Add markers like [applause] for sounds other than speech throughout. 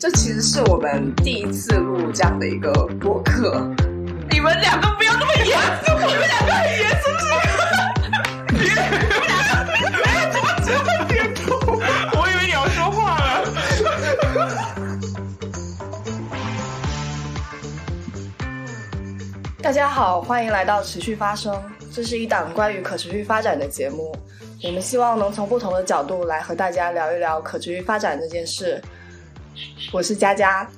这其实是我们第一次录这样的一个播客。你们两个不要那么严肃，你们两个很严肃是吗？你们两个，你们怎么这么严肃？我以为你要说话了。大家好，欢迎来到持续发声。这是一档关于可持续发展的节目，我们希望能从不同的角度来和大家聊一聊可持续发展这件事。我是佳佳，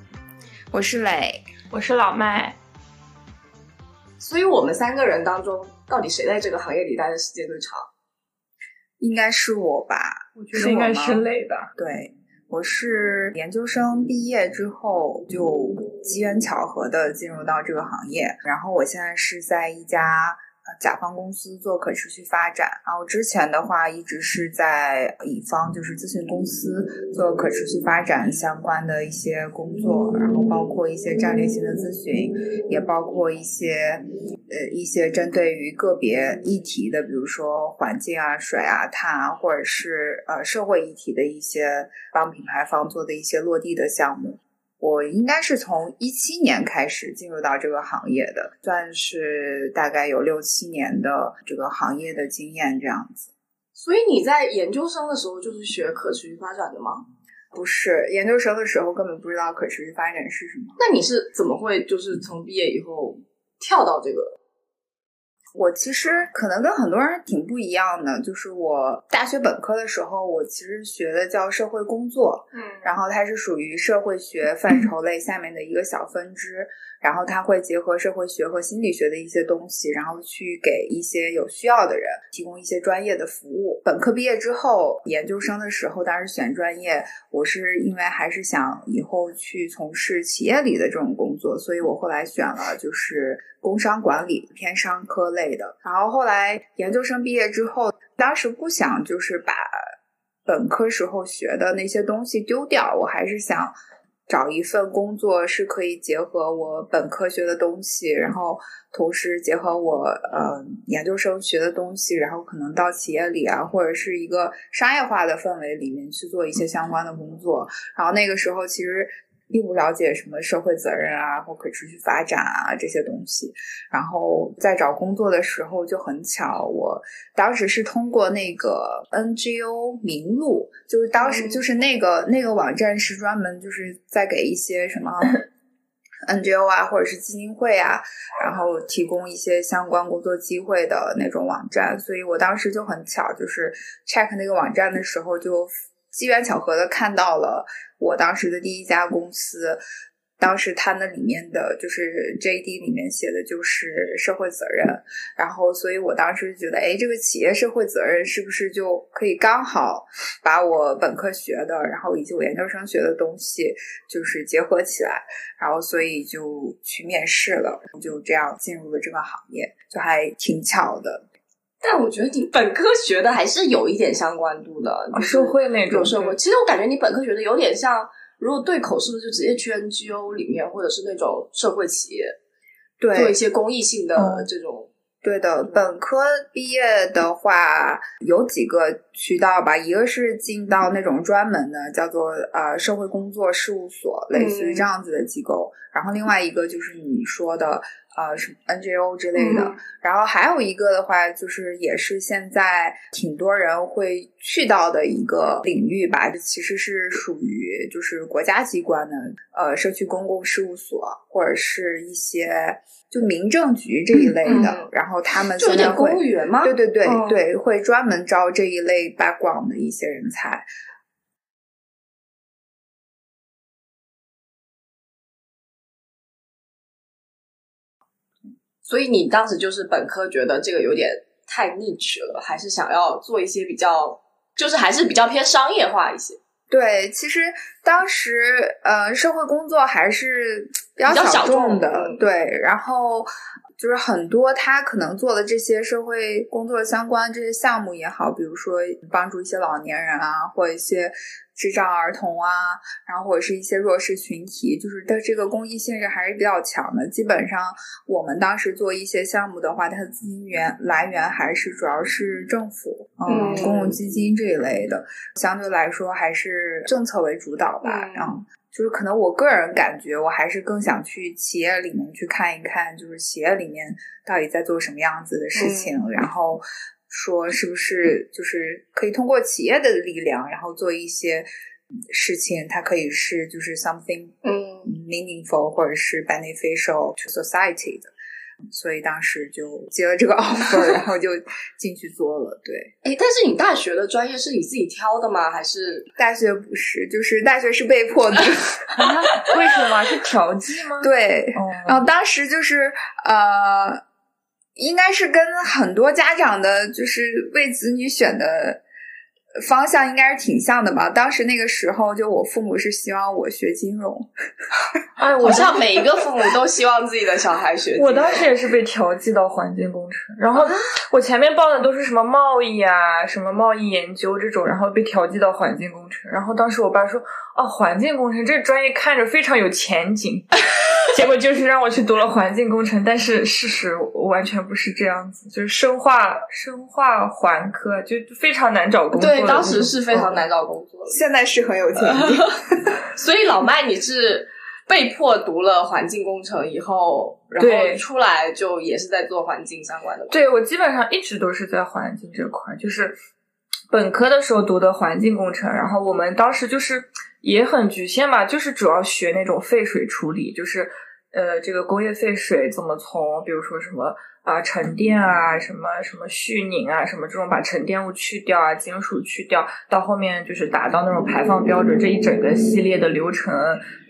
我是磊，我是老麦。所以，我们三个人当中，到底谁在这个行业里待的时间最长？应该是我吧？我觉得应该是磊吧。对，我是研究生毕业之后就机缘巧合的进入到这个行业，然后我现在是在一家。甲方公司做可持续发展，然后之前的话一直是在乙方，就是咨询公司做可持续发展相关的一些工作，然后包括一些战略性的咨询，也包括一些呃一些针对于个别议题的，比如说环境啊、水啊、碳啊，或者是呃社会议题的一些帮品牌方做的一些落地的项目。我应该是从一七年开始进入到这个行业的，算是大概有六七年的这个行业的经验这样子。所以你在研究生的时候就是学可持续发展的吗？不是，研究生的时候根本不知道可持续发展是什么。那你是怎么会就是从毕业以后跳到这个？我其实可能跟很多人挺不一样的，就是我大学本科的时候，我其实学的叫社会工作，嗯，然后它是属于社会学范畴类下面的一个小分支，然后他会结合社会学和心理学的一些东西，然后去给一些有需要的人提供一些专业的服务。本科毕业之后，研究生的时候当时选专业，我是因为还是想以后去从事企业里的这种工作，所以我后来选了就是。工商管理偏商科类的，然后后来研究生毕业之后，当时不想就是把本科时候学的那些东西丢掉，我还是想找一份工作是可以结合我本科学的东西，然后同时结合我呃研究生学的东西，然后可能到企业里啊，或者是一个商业化的氛围里面去做一些相关的工作。然后那个时候其实。并不了解什么社会责任啊，或可持续发展啊这些东西。然后在找工作的时候就很巧，我当时是通过那个 NGO 名录，就是当时就是那个那个网站是专门就是在给一些什么 [laughs] NGO 啊或者是基金会啊，然后提供一些相关工作机会的那种网站。所以我当时就很巧，就是 check 那个网站的时候就。机缘巧合的看到了我当时的第一家公司，当时它那里面的就是 JD 里面写的就是社会责任，然后所以我当时觉得，哎，这个企业社会责任是不是就可以刚好把我本科学的，然后以及我研究生学的东西就是结合起来，然后所以就去面试了，就这样进入了这个行业，就还挺巧的。但我觉得你本科学的还是有一点相关度的，社会那种社会。其实我感觉你本科学的有点像，如果对口是不是就直接去 NGO 里面，或者是那种社会企业，对，做一些公益性的这种。对的，本科毕业的话有几个渠道吧，一个是进到那种专门的叫做呃社会工作事务所，类似于这样子的机构，然后另外一个就是你说的。呃，什么 NGO 之类的，然后还有一个的话，就是也是现在挺多人会去到的一个领域吧，其实是属于就是国家机关的，呃，社区公共事务所或者是一些就民政局这一类的，然后他们就点公务员吗？对对对对，会专门招这一类 background 的一些人才。所以你当时就是本科觉得这个有点太 niche 了，还是想要做一些比较，就是还是比较偏商业化一些。对，其实当时呃，社会工作还是 [tsk] 比较小众的。对，然后就是很多他可能做的这些社会工作相关这些项目也好，比如说帮助一些老年人啊，或一些。智障儿童啊，然后或者是一些弱势群体，就是它这个公益性质还是比较强的。基本上我们当时做一些项目的话，它的资金源来源还是主要是政府，嗯，公共基金这一类的，相对来说还是政策为主导吧。然后就是可能我个人感觉，我还是更想去企业里面去看一看，就是企业里面到底在做什么样子的事情，然后说是不是就是可以通过企业的力量，然后做一些事情，它可以是就是 something 嗯 meaningful 或者是 beneficial to society 的。所以当时就接了这个 [laughs] offer，然后就进去做了。对，哎，但是你大学的专业是你自己挑的吗？还是大学不是？就是大学是被迫的。[laughs] 为什么是调剂吗？对，哦然后当时就是呃，应该是跟很多家长的，就是为子女选的方向应该是挺像的吧。当时那个时候，就我父母是希望我学金融，[laughs] 哎，我好像每一个父母都希望自己的小孩学金融？我当时也是被调剂到环境工程，然后我前面报的都是什么贸易啊、什么贸易研究这种，然后被调剂到环境工程。然后当时我爸说：“哦，环境工程这个专业看着非常有前景。[laughs] ” [laughs] 结果就是让我去读了环境工程，但是事实完全不是这样子，就是生化、生化环科就非常难找工作对，当时是非常难找工作的。现在是很有前景。所以老麦，你是被迫读了环境工程以后，然后出来就也是在做环境相关的。对我基本上一直都是在环境这块儿，就是本科的时候读的环境工程，然后我们当时就是也很局限吧，就是主要学那种废水处理，就是呃这个工业废水怎么从比如说什么啊、沉淀啊、什么什么絮凝啊、什么这种把沉淀物去掉啊、金属去掉，到后面就是达到那种排放标准这一整个系列的流程，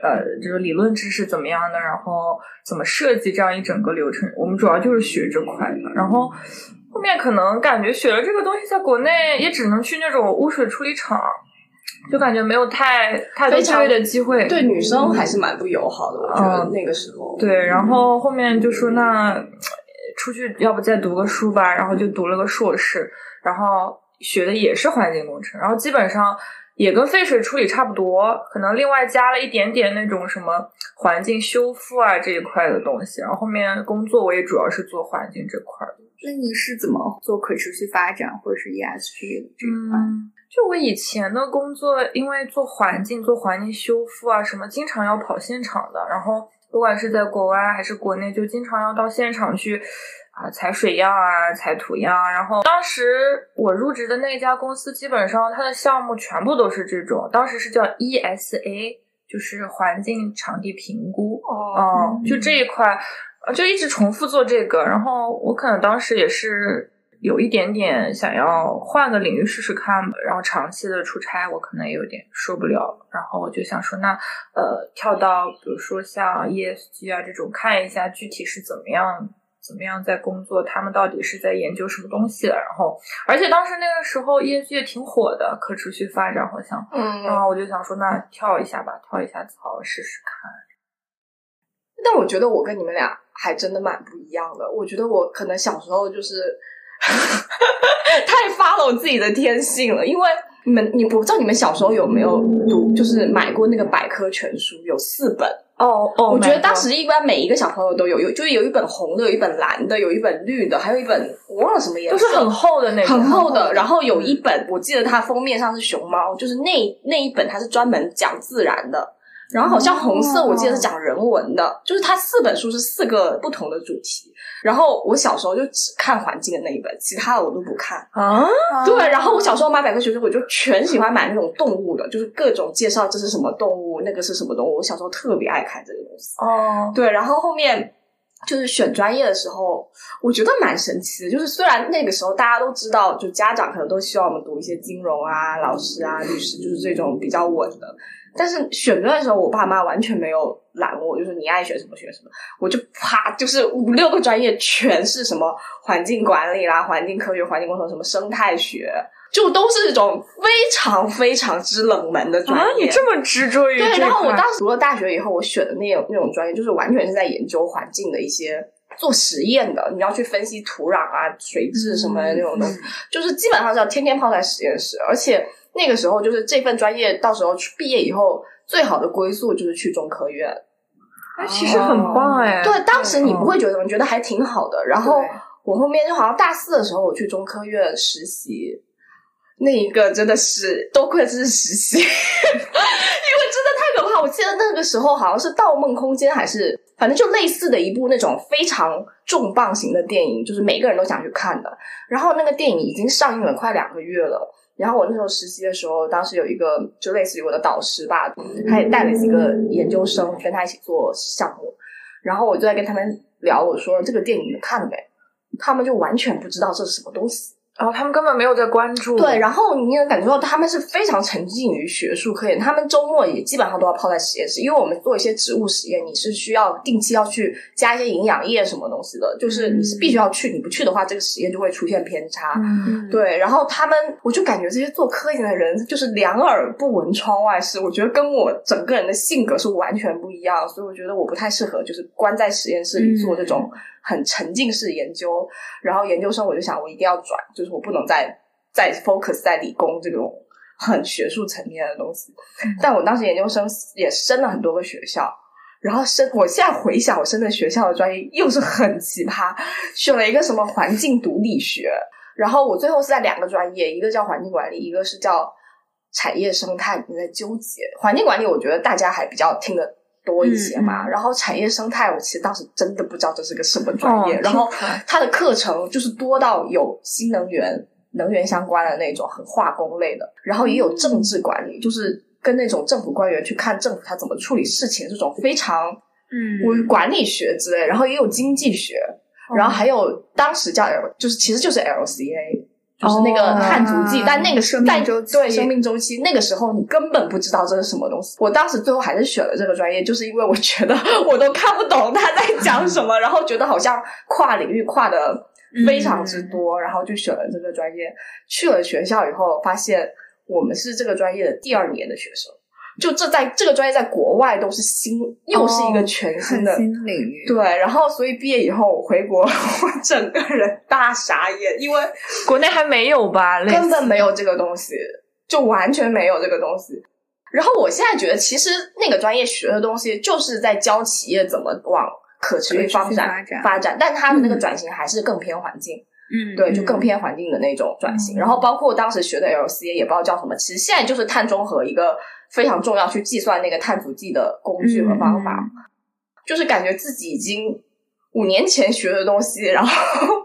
呃，就是理论知识怎么样的，然后怎么设计这样一整个流程，我们主要就是学这块的。然后后面可能感觉学了这个东西，在国内也只能去那种污水处理厂，就感觉没有太太多就业的机会。对女生还是蛮不友好的，我觉得嗯那个时候。对，然后后面就说那呃出去要不再读个书吧，然后就读了个硕士，然后学的也是环境工程，然后基本上也跟废水处理差不多，可能另外加了一点点那种什么环境修复啊这一块的东西，然后后面工作我也主要是做环境这块的。那你是怎么做可持续发展或者是 ESG 这一块？嗯，就我以前的工作，因为做环境、做环境修复啊什么，经常要跑现场的。然后不管是在国外还是国内，就经常要到现场去啊采水样啊、采土样啊。然后当时我入职的那家公司，基本上它的项目全部都是这种，当时是叫 ESA，就是环境场地评估。哦，嗯，就这一块，呃就一直重复做这个。然后我可能当时也是有一点点想要换个领域试试看吧。然后长期的出差，我可能也有点受不了。然后我就想说，那呃，跳到比如说像 ESG 啊这种，看一下具体是怎么样。怎么样在工作？他们到底是在研究什么东西的？然后，而且当时那个时候 ESG 也挺火的，可持续发展好像。嗯然嗯，后我就想说，那跳一下吧，跳一下槽试试看。但我觉得我跟你们俩还真的蛮不一样的。我觉得我可能小时候就是 [laughs] 太发了我自己的天性了，因为你们你我不知道你们小时候有没有读，就是买过那个百科全书，有四本。哦哦我觉得当时一般每一个小朋友都有，有就是有一本红的，有一本蓝的，有一本绿的，还有一本我忘了什么颜色，都是很厚的那种，很厚的。然后有一本我记得它封面上是熊猫，就是那那一本它是专门讲自然的。然后好像红色我记得是讲人文的，就是它四本书是四个不同的主题。然后我小时候就只看环境的那一本，其他的我都不看。啊，对，然后我小时候买百科全书，我就全喜欢买那种动物的，就是各种介绍这是什么动物，那个是什么动物。我小时候特别爱看这个东西。哦，对，然后后面就是选专业的时候，我觉得蛮神奇的。就是虽然那个时候大家都知道，就家长可能都希望我们读一些金融啊、老师啊、律师，就是这种比较稳的。但是选专业的时候，我爸妈完全没有拦我，就是你爱学什么学什么，我就啪，就是五六个专业全是什么环境管理啦、环境科学、环境工程、什么生态学，就都是这种非常非常之冷门的专业啊，业。你这么执着于对，然后我当时读了大学以后，我选的那种那种专业，就是完全是在研究环境的一些做实验的，你要去分析土壤啊、水质什么的那种东西，就是基本上是要天天泡在实验室，而且那个时候就是这份专业，到时候毕业以后最好的归宿就是去中科院。哎，其实很棒哎。对，当时你不会觉得，你觉得还挺好的。然后我后面就好像大四的时候，我去中科院实习，那一个真的是多亏这是实习，[laughs] 因为真的太可怕。我记得那个时候好像是《盗梦空间》还是反正就类似的一部那种非常重磅型的电影，就是每个人都想去看的。然后那个电影已经上映了快两个月了。然后我那时候实习的时候，当时有一个就类似于我的导师吧，他也带了几个研究生跟他一起做项目。然后我就在跟他们聊，我说这个电影你们看了没？他们就完全不知道这是什么东西。然后他们根本没有在关注。对，然后你也能感觉到他们是非常沉浸于学术科研，他们周末也基本上都要泡在实验室，因为我们做一些植物实验，你是需要定期要去加一些营养液什么东西的，就是你是必须要去，你不去的话，这个实验就会出现偏差。嗯，对，然后他们，我就感觉这些做科研的人就是两耳不闻窗外事，我觉得跟我整个人的性格是完全不一样，所以我觉得我不太适合，就是关在实验室里做这种很沉浸式研究。然后研究生，我就想我一定要转，就是我不能再。再 focus 在理工这种很学术层面的东西，但我当时研究生也升了很多个学校，然后升，我现在回想我升的学校的专业又是很奇葩，选了一个什么环境毒理学，然后我最后是在两个专业，一个叫环境管理，一个是叫产业生态，里面在纠结。环境管理我觉得大家还比较听得多一些嘛，然后产业生态我其实当时真的不知道这是个什么专业，然后它的课程就是多到有新能源。能源相关的那种很化工类的，然后也有政治管理，就是跟那种政府官员去看政府他怎么处理事情这种非常嗯，管理学之类，然后也有经济学，然后还有当时叫 L，就是其实就是 LCA，就是那个碳足迹，但那个生命周期对生命周期，那个时候你根本不知道这是什么东西。我当时最后还是选了这个专业，就是因为我觉得 [laughs] 我都看不懂他在讲什么，[laughs] 然后觉得好像跨领域跨的。非常之多，然后就选了这个专业。去了学校以后，发现我们是这个专业的第二年的学生。就这在这个专业在国外都是新，又是一个全新的新领域。对，然后所以毕业以后回国，我整个人大傻眼，因为国内还没有吧，根本没有这个东西，就完全没有这个东西。然后我现在觉得，其实那个专业学的东西，就是在教企业怎么往。可持续发展发展，但它的那个转型还是更偏环境，嗯，对，就更偏环境的那种转型。然后包括当时学的 LCA 也不知道叫什么，其实现在就是碳中和一个非常重要去计算那个碳足迹的工具和方法，就是感觉自己已经五年前学的东西，然后。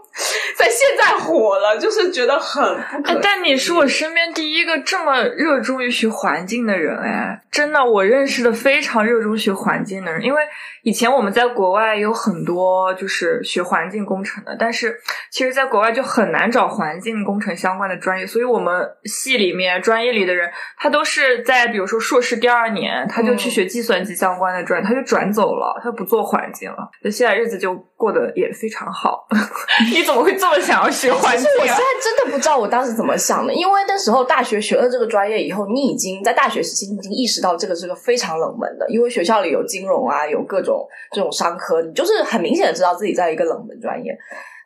在现在火了，就是觉得很不可。但你是我身边第一个这么热衷于学环境的人哎，真的，我认识的非常热衷学环境的人。因为以前我们在国外有很多就是学环境工程的，但是其实在国外就很难找环境工程相关的专业，所以我们系里面专业里的人，他都是在比如说硕士第二年，他就去学计算机相关的专业，他就转走了，他不做环境了，那现在日子就过得也非常好。[laughs] 你怎么会这么想要学环境？其实我现在真的不知道我当时怎么想的，因为那时候大学学了这个专业以后，你已经在大学时期已经意识到这个是个非常冷门的，因为学校里有金融啊，有各种这种商科，你就是很明显的知道自己在一个冷门专业。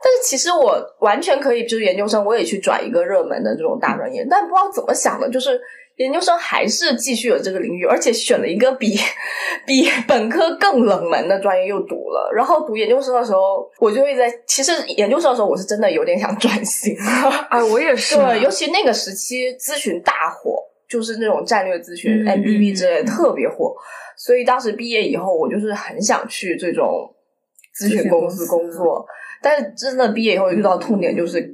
但是其实我完全可以，就是研究生我也去转一个热门的这种大专业，但不知道怎么想的，就是。研究生还是继续有这个领域，而且选了一个比 [laughs] 比本科更冷门的专业又读了。然后读研究生的时候，我就会在其实研究生的时候，我是真的有点想转型。哎，[laughs] 我也是。对，尤其那个时期咨询大火，就是那种战略咨询、MBB 之类特别火。所以当时毕业以后，我就是很想去这种咨询公司工作。但是真的毕业以后遇到痛点就是，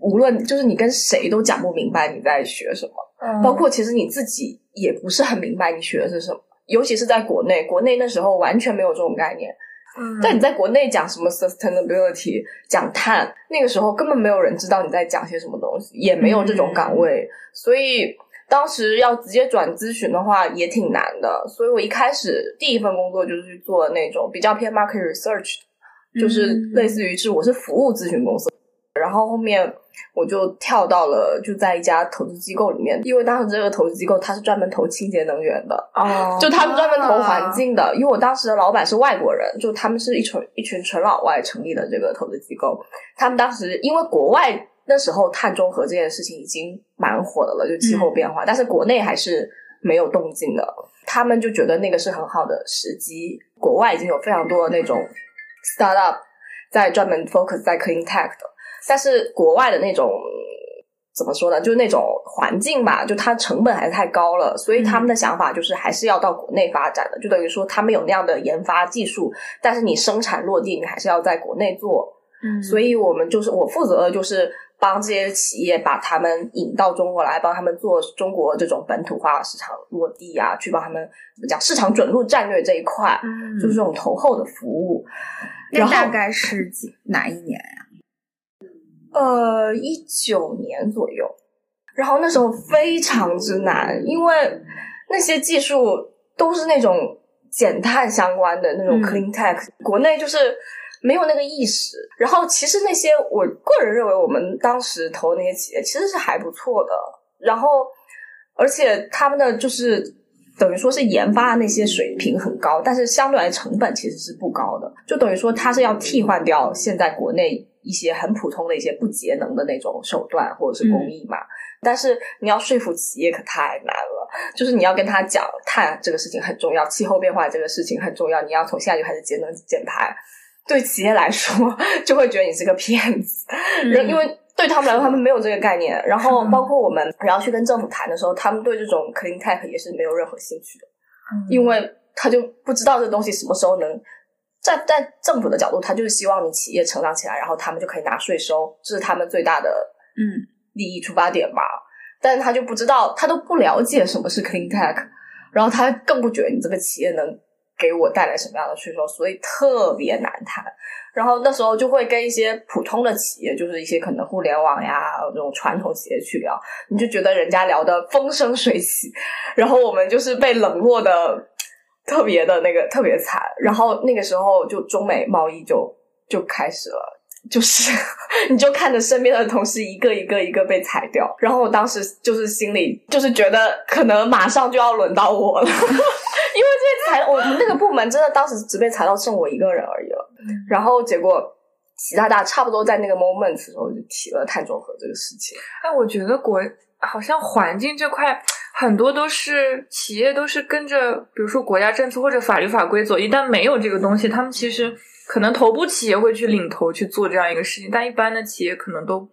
无论就是你跟谁都讲不明白你在学什么。包括其实你自己也不是很明白你学的是什么，尤其是在国内，国内那时候完全没有这种概念。嗯，但你在国内讲什么 sustainability，讲碳，那个时候根本没有人知道你在讲些什么东西，也没有这种岗位，所以当时要直接转咨询的话也挺难的。所以我一开始第一份工作就是去做那种比较偏 market research，就是类似于是我是服务咨询公司。然后后面我就跳到了就在一家投资机构里面，因为当时这个投资机构它是专门投清洁能源的哦，就他们专门投环境的。因为我当时的老板是外国人，就他们是一群一群纯老外成立的这个投资机构。他们当时因为国外那时候碳中和这件事情已经蛮火的了，就气候变化，但是国内还是没有动静的。他们就觉得那个是很好的时机，国外已经有非常多的那种 startup 在专门 focus 在 clean tech 的。但是国外的那种怎么说呢？就是那种环境吧，就它成本还是太高了，所以他们的想法就是还是要到国内发展的，就等于说他们有那样的研发技术，但是你生产落地，你还是要在国内做。嗯所以我们就是我负责的就是帮这些企业把他们引到中国来，帮他们做中国这种本土化市场落地啊，去帮他们怎么讲市场准入战略这一块，嗯就是这种投后的服务。那然后大概是几哪一年呀？呃，一九年左右，然后那时候非常之难，因为那些技术都是那种减碳相关的那种嗯 clean tech，、国内就是没有那个意识。然后其实那些我个人认为，我们当时投的那些企业其实是还不错的，然后而且他们的就是。等于说是研发的那些水平很高，但是相对来成本其实是不高的，就等于说它是要替换掉现在国内一些很普通的一些不节能的那种手段或者是工艺嘛。但是你要说服企业可太难了，就是你要跟他讲碳这个事情很重要，气候变化这个事情很重要，你要从现在就开始节能减排。对企业来说，[laughs] 就会觉得你是个骗子，嗯因为对他们来说，他们没有这个概念。然后包括我们然后去跟政府谈的时候，他们对这种 clean tech 也是没有任何兴趣的。因为他就不知道这东西什么时候能在在政府的角度，他就是希望你企业成长起来，然后他们就可以拿税收，这是他们最大的嗯利益出发点吧。但是他就不知道，他都不了解什么是 clean tech，然后他更不觉得你这个企业能给我带来什么样的税收，所以特别难谈。然后那时候就会跟一些普通的企业，就是一些可能互联网呀这种传统企业去聊，你就觉得人家聊的风生水起，然后我们就是被冷落的特别的那个特别惨。然后那个时候就中美贸易就就开始了。就是，[laughs] 你就看着身边的同事一个一个一个被裁掉，然后我当时就是心里就是觉得可能马上就要轮到我了，[laughs] 因为这些裁我们那个部门真的当时只被裁到剩我一个人而已了，然后结果习大大差不多在那个 moment 的时候就提了碳中和这个事情，哎，我觉得国好像环境这块很多都是企业都是跟着，比如说国家政策或者法律法规走，一旦没有这个东西，他们其实可能头部企业会去领头去做这样一个事情，但一般的企业可能都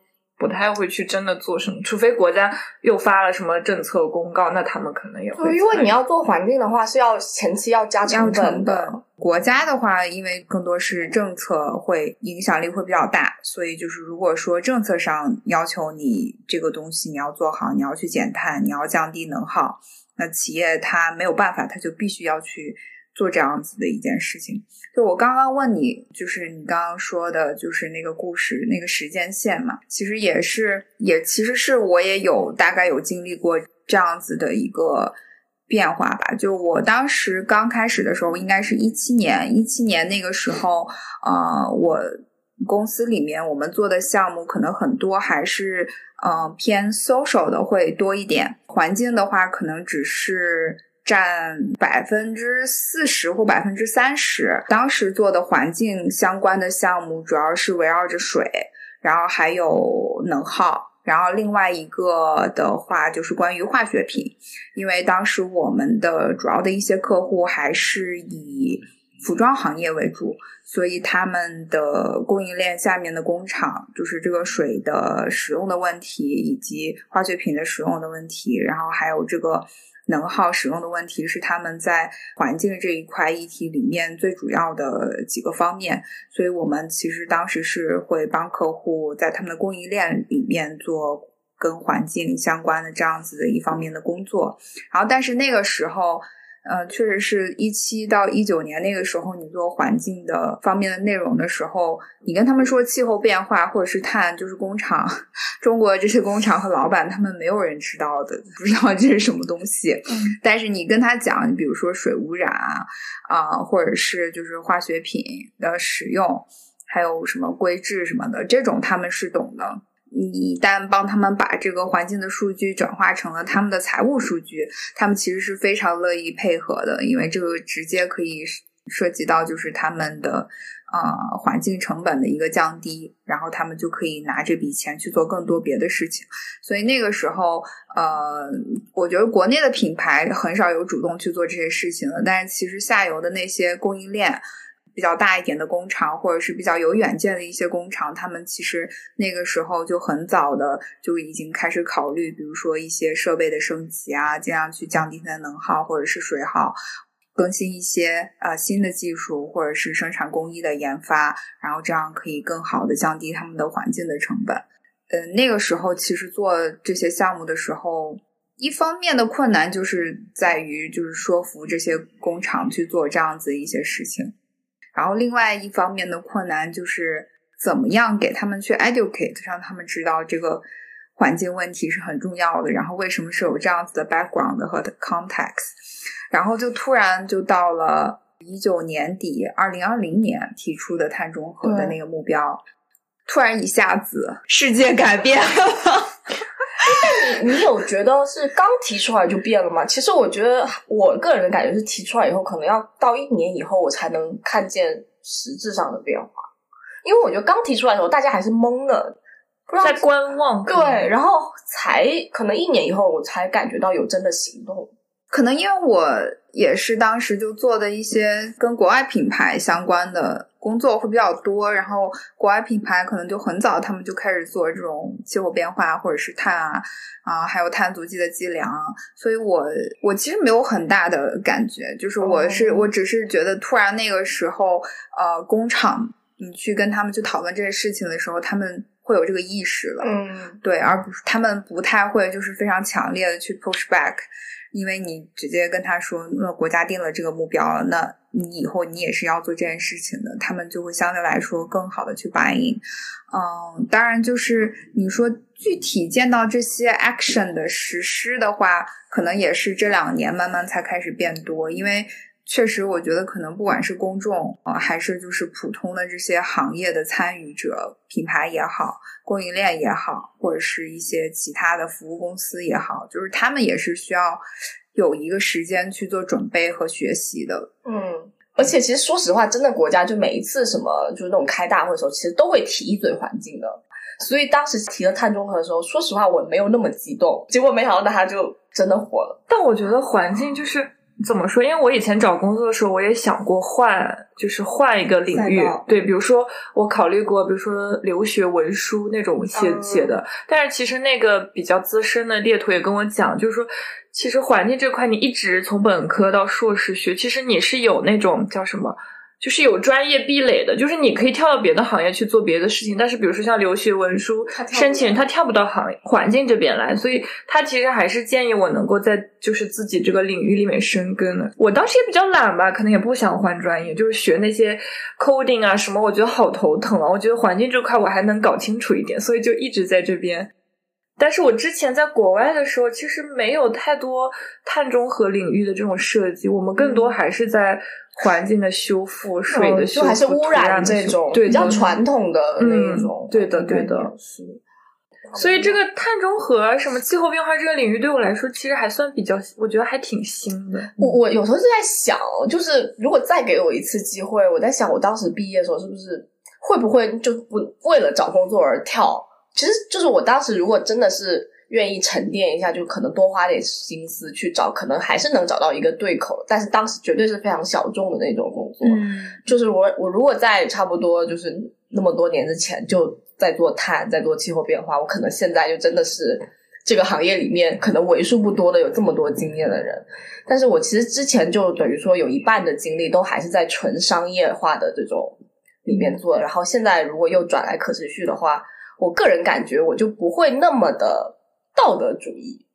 不太会去真的做什么，除非国家又发了什么政策公告，那他们可能也会因为你要做环境的话是要前期要加成成本的，本。国家的话，因为更多是政策会影响力会比较大，所以就是如果说政策上要求你这个东西你要做好，你要去减碳，你要降低能耗，那企业它没有办法，它就必须要去做这样子的一件事情。就我刚刚问你，就是你刚刚说的，就是那个故事那个时间线嘛，其实也是也其实是我也有大概有经历过这样子的一个变化吧。就我当时刚开始的时候，应该是一七年，一七年那个时候，呃，我公司里面我们做的项目可能很多还是呃偏 social 的会多一点，环境的话可能只是。占百分之四十或百分之三十。当时做的环境相关的项目，主要是围绕着水，然后还有能耗，然后另外一个的话就是关于化学品，因为当时我们的主要的一些客户还是以服装行业为主，所以他们的供应链下面的工厂，就是这个水的使用的问题，以及化学品的使用的问题，然后还有这个。能耗使用的问题是他们在环境这一块议题里面最主要的几个方面，所以我们其实当时是会帮客户在他们的供应链里面做跟环境相关的这样子的一方面的工作。然后，但是那个时候，呃，确实是一七到一九年那个时候，你做环境的方面的内容的时候，你跟他们说气候变化或者是碳，就是工厂，[laughs] 中国这些工厂和老板他们没有人知道的，不知道这是什么东西。嗯但是你跟他讲，你比如说水污染啊，啊、或者是就是化学品的使用，还有什么规制什么的，这种他们是懂的。你一旦帮他们把这个环境的数据转化成了他们的财务数据，他们其实是非常乐意配合的，因为这个直接可以涉及到就是他们的呃环境成本的一个降低，然后他们就可以拿这笔钱去做更多别的事情。所以那个时候，呃，我觉得国内的品牌很少有主动去做这些事情的，但是其实下游的那些供应链。比较大一点的工厂，或者是比较有远见的一些工厂，他们其实那个时候就很早的就已经开始考虑，比如说一些设备的升级啊，尽量去降低它的能耗或者是水耗，更新一些呃新的技术或者是生产工艺的研发，然后这样可以更好的降低他们的环境的成本。呃，那个时候其实做这些项目的时候。一方面的困难就是在于，就是说服这些工厂去做这样子一些事情，然后另外一方面的困难就是怎么样给他们去 educate，让他们知道这个环境问题是很重要的，然后为什么是有这样子的 background 和 context，然后就突然就到了一九年底，二零二零年提出的碳中和的那个目标，突然一下子世界改变了。[laughs] 你 [laughs] 你有觉得是刚提出来就变了吗？其实我觉得我个人的感觉是提出来以后，可能要到一年以后我才能看见实质上的变化。因为我觉得刚提出来的时候，大家还是懵的，不知道在观望。对，然后才可能一年以后，我才感觉到有真的行动。可能因为我也是当时就做的一些跟国外品牌相关的工作会比较多，然后国外品牌可能就很早他们就开始做这种气候变化或者是碳啊啊，还有碳足迹的计量，所以我我其实没有很大的感觉，就是我是我只是觉得突然那个时候呃工厂你去跟他们去讨论这些事情的时候，他们会有这个意识了，嗯，对，而不是他们不太会就是非常强烈的去 push back。因为你直接跟他说，那国家定了这个目标，那你以后你也是要做这件事情的，他们就会相对来说更好的去反应。嗯，当然就是你说具体见到这些 action 的实施的话，可能也是这两年慢慢才开始变多，因为。确实，我觉得可能不管是公众啊，还是就是普通的这些行业的参与者，品牌也好，供应链也好，或者是一些其他的服务公司也好，就是他们也是需要有一个时间去做准备和学习的。嗯，而且其实说实话，真的国家就每一次什么就是那种开大会的时候，其实都会提一嘴环境的。所以当时提了碳中和的时候，说实话我没有那么激动，结果没想到它就真的火了。但我觉得环境就是。怎么说？因为我以前找工作的时候，我也想过换，就是换一个领域。对，比如说我考虑过，比如说留学文书那种写写的。但是其实那个比较资深的猎头也跟我讲，就是说，其实环境这块你一直从本科到硕士学，其实你是有那种叫什么？就是有专业壁垒的，就是你可以跳到别的行业去做别的事情，但是比如说像留学文书申请人，他跳不到行环境这边来，所以他其实还是建议我能够在就是自己这个领域里面深耕的。我当时也比较懒吧，可能也不想换专业，就是学那些 coding 啊什么，我觉得好头疼啊。我觉得环境这块我还能搞清楚一点，所以就一直在这边。但是我之前在国外的时候，其实没有太多碳中和领域的这种设计，我们更多还是在。环境的修复、水的修复、还是污染这种比较传统的那种，对的，对的，是。所以这个碳中和、什么气候变化这个领域，对我来说其实还算比较，我觉得还挺新的。我我有时候就在想，就是如果再给我一次机会，我在想，我当时毕业的时候是不是会不会就不为了找工作而跳？其实就是我当时如果真的是。愿意沉淀一下，就可能多花点心思去找，可能还是能找到一个对口。但是当时绝对是非常小众的那种工作。嗯，就是我我如果在差不多就是那么多年之前就在做碳，在做气候变化，我可能现在就真的是这个行业里面可能为数不多的有这么多经验的人。但是我其实之前就等于说有一半的精力都还是在纯商业化的这种里面做，然后现在如果又转来可持续的话，我个人感觉我就不会那么的。道德主义，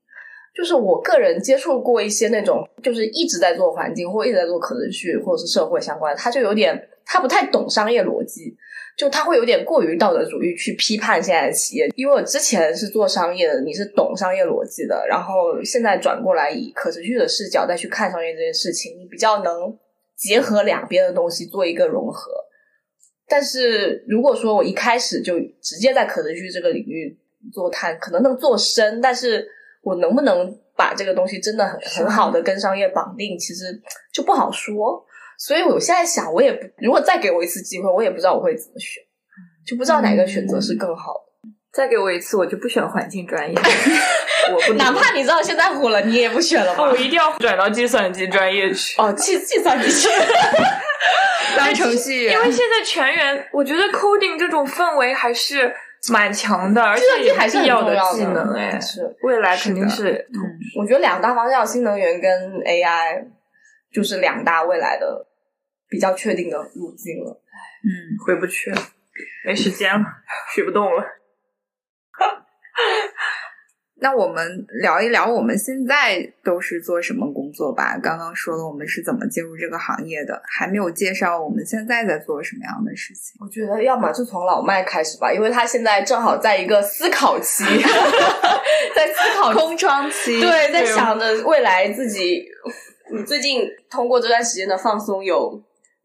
就是我个人接触过一些那种，就是一直在做环境或一直在做可持续或者是社会相关，他就有点他不太懂商业逻辑，就他会有点过于道德主义去批判现在的企业。因为我之前是做商业的，你是懂商业逻辑的，然后现在转过来以可持续的视角再去看商业这件事情，你比较能结合两边的东西做一个融合。但是如果说我一开始就直接在可持续这个领域，做碳可能能做深，但是我能不能把这个东西真的很很好的跟商业绑定，其实就不好说。所以我现在想，我也不如果再给我一次机会，我也不知道我会怎么选，就不知道哪个选择是更好的。再给我一次，我就不选环境专业。[laughs] 我不哪怕你知道现在火了，你也不选了吧？我一定要转到计算机专业去。哦，计计算机去。[laughs] 当程序员，因为现在全员，我觉得 coding 这种氛围还是蛮强的，而且也还是必要的技能哎，是未来肯定是是嗯我觉得两大方向，新能源跟 AI，就是两大未来的比较确定的路径了。嗯，回不去了，没时间了，[laughs] 学不动了。[laughs] 那我们聊一聊我们现在都是做什么工作吧。刚刚说了我们是怎么进入这个行业的，还没有介绍我们现在在做什么样的事情。我觉得要么就从老麦开始吧，因为他现在正好在一个思考期，[laughs] 在思考空窗期，对，在想着未来自己。你最近通过这段时间的放松有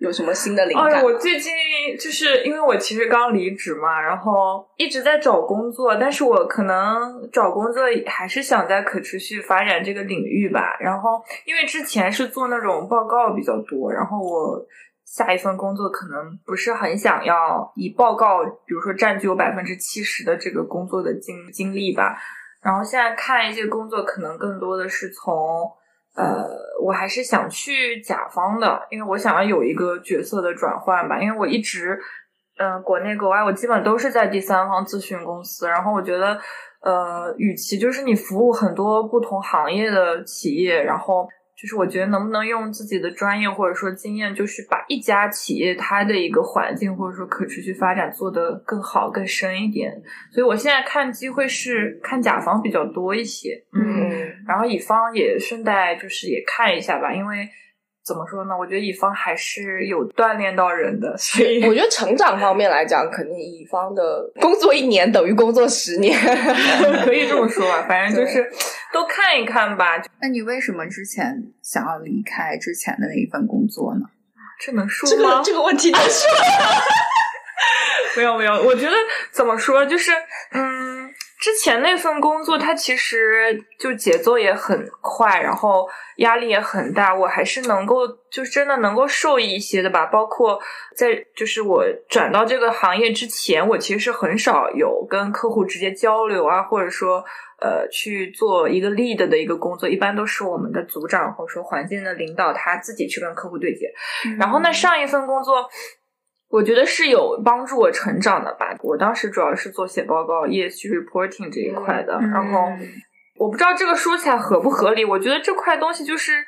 有什么新的灵感？哎，我最近就是因为我其实刚离职嘛，然后一直在找工作，但是我可能找工作还是想在可持续发展这个领域吧。然后因为之前是做那种报告比较多，然后我下一份工作可能不是很想要以报告，比如说占据我百分之七十的这个工作的经经历吧。然后现在看一些工作，可能更多的是从。呃，我还是想去甲方的，因为我想要有一个角色的转换吧。因为我一直，嗯、国内国外我基本都是在第三方咨询公司，然后我觉得，呃，与其就是你服务很多不同行业的企业，然后就是我觉得能不能用自己的专业或者说经验，就是把一家企业它的一个环境或者说可持续发展做得更好、更深一点。所以我现在看机会是看甲方比较多一些，嗯。嗯然后乙方也顺带就是也看一下吧，因为怎么说呢，我觉得乙方还是有锻炼到人的，所以我觉得成长方面来讲，肯定乙方的工作一年等于工作十年。[laughs] 可以这么说吧，反正就是都看一看吧。那你为什么之前想要离开之前的那一份工作呢？这能说这吗？个这个问题能说。[laughs] 没有没有，我觉得怎么说，就是嗯，之前那份工作它其实就节奏也很快，然后压力也很大，我还是能够就真的能够受益一些的吧。包括在就是我转到这个行业之前，我其实是很少有跟客户直接交流啊，或者说呃去做一个 lead 的一个工作，一般都是我们的组长或者说环境的领导他自己去跟客户对接。然后那，上一份工作，我觉得是有帮助我成长的吧。我当时主要是做写报告、业绩 reporting 这一块的。嗯然后我不知道这个说起来合不合理，我觉得这块东西就是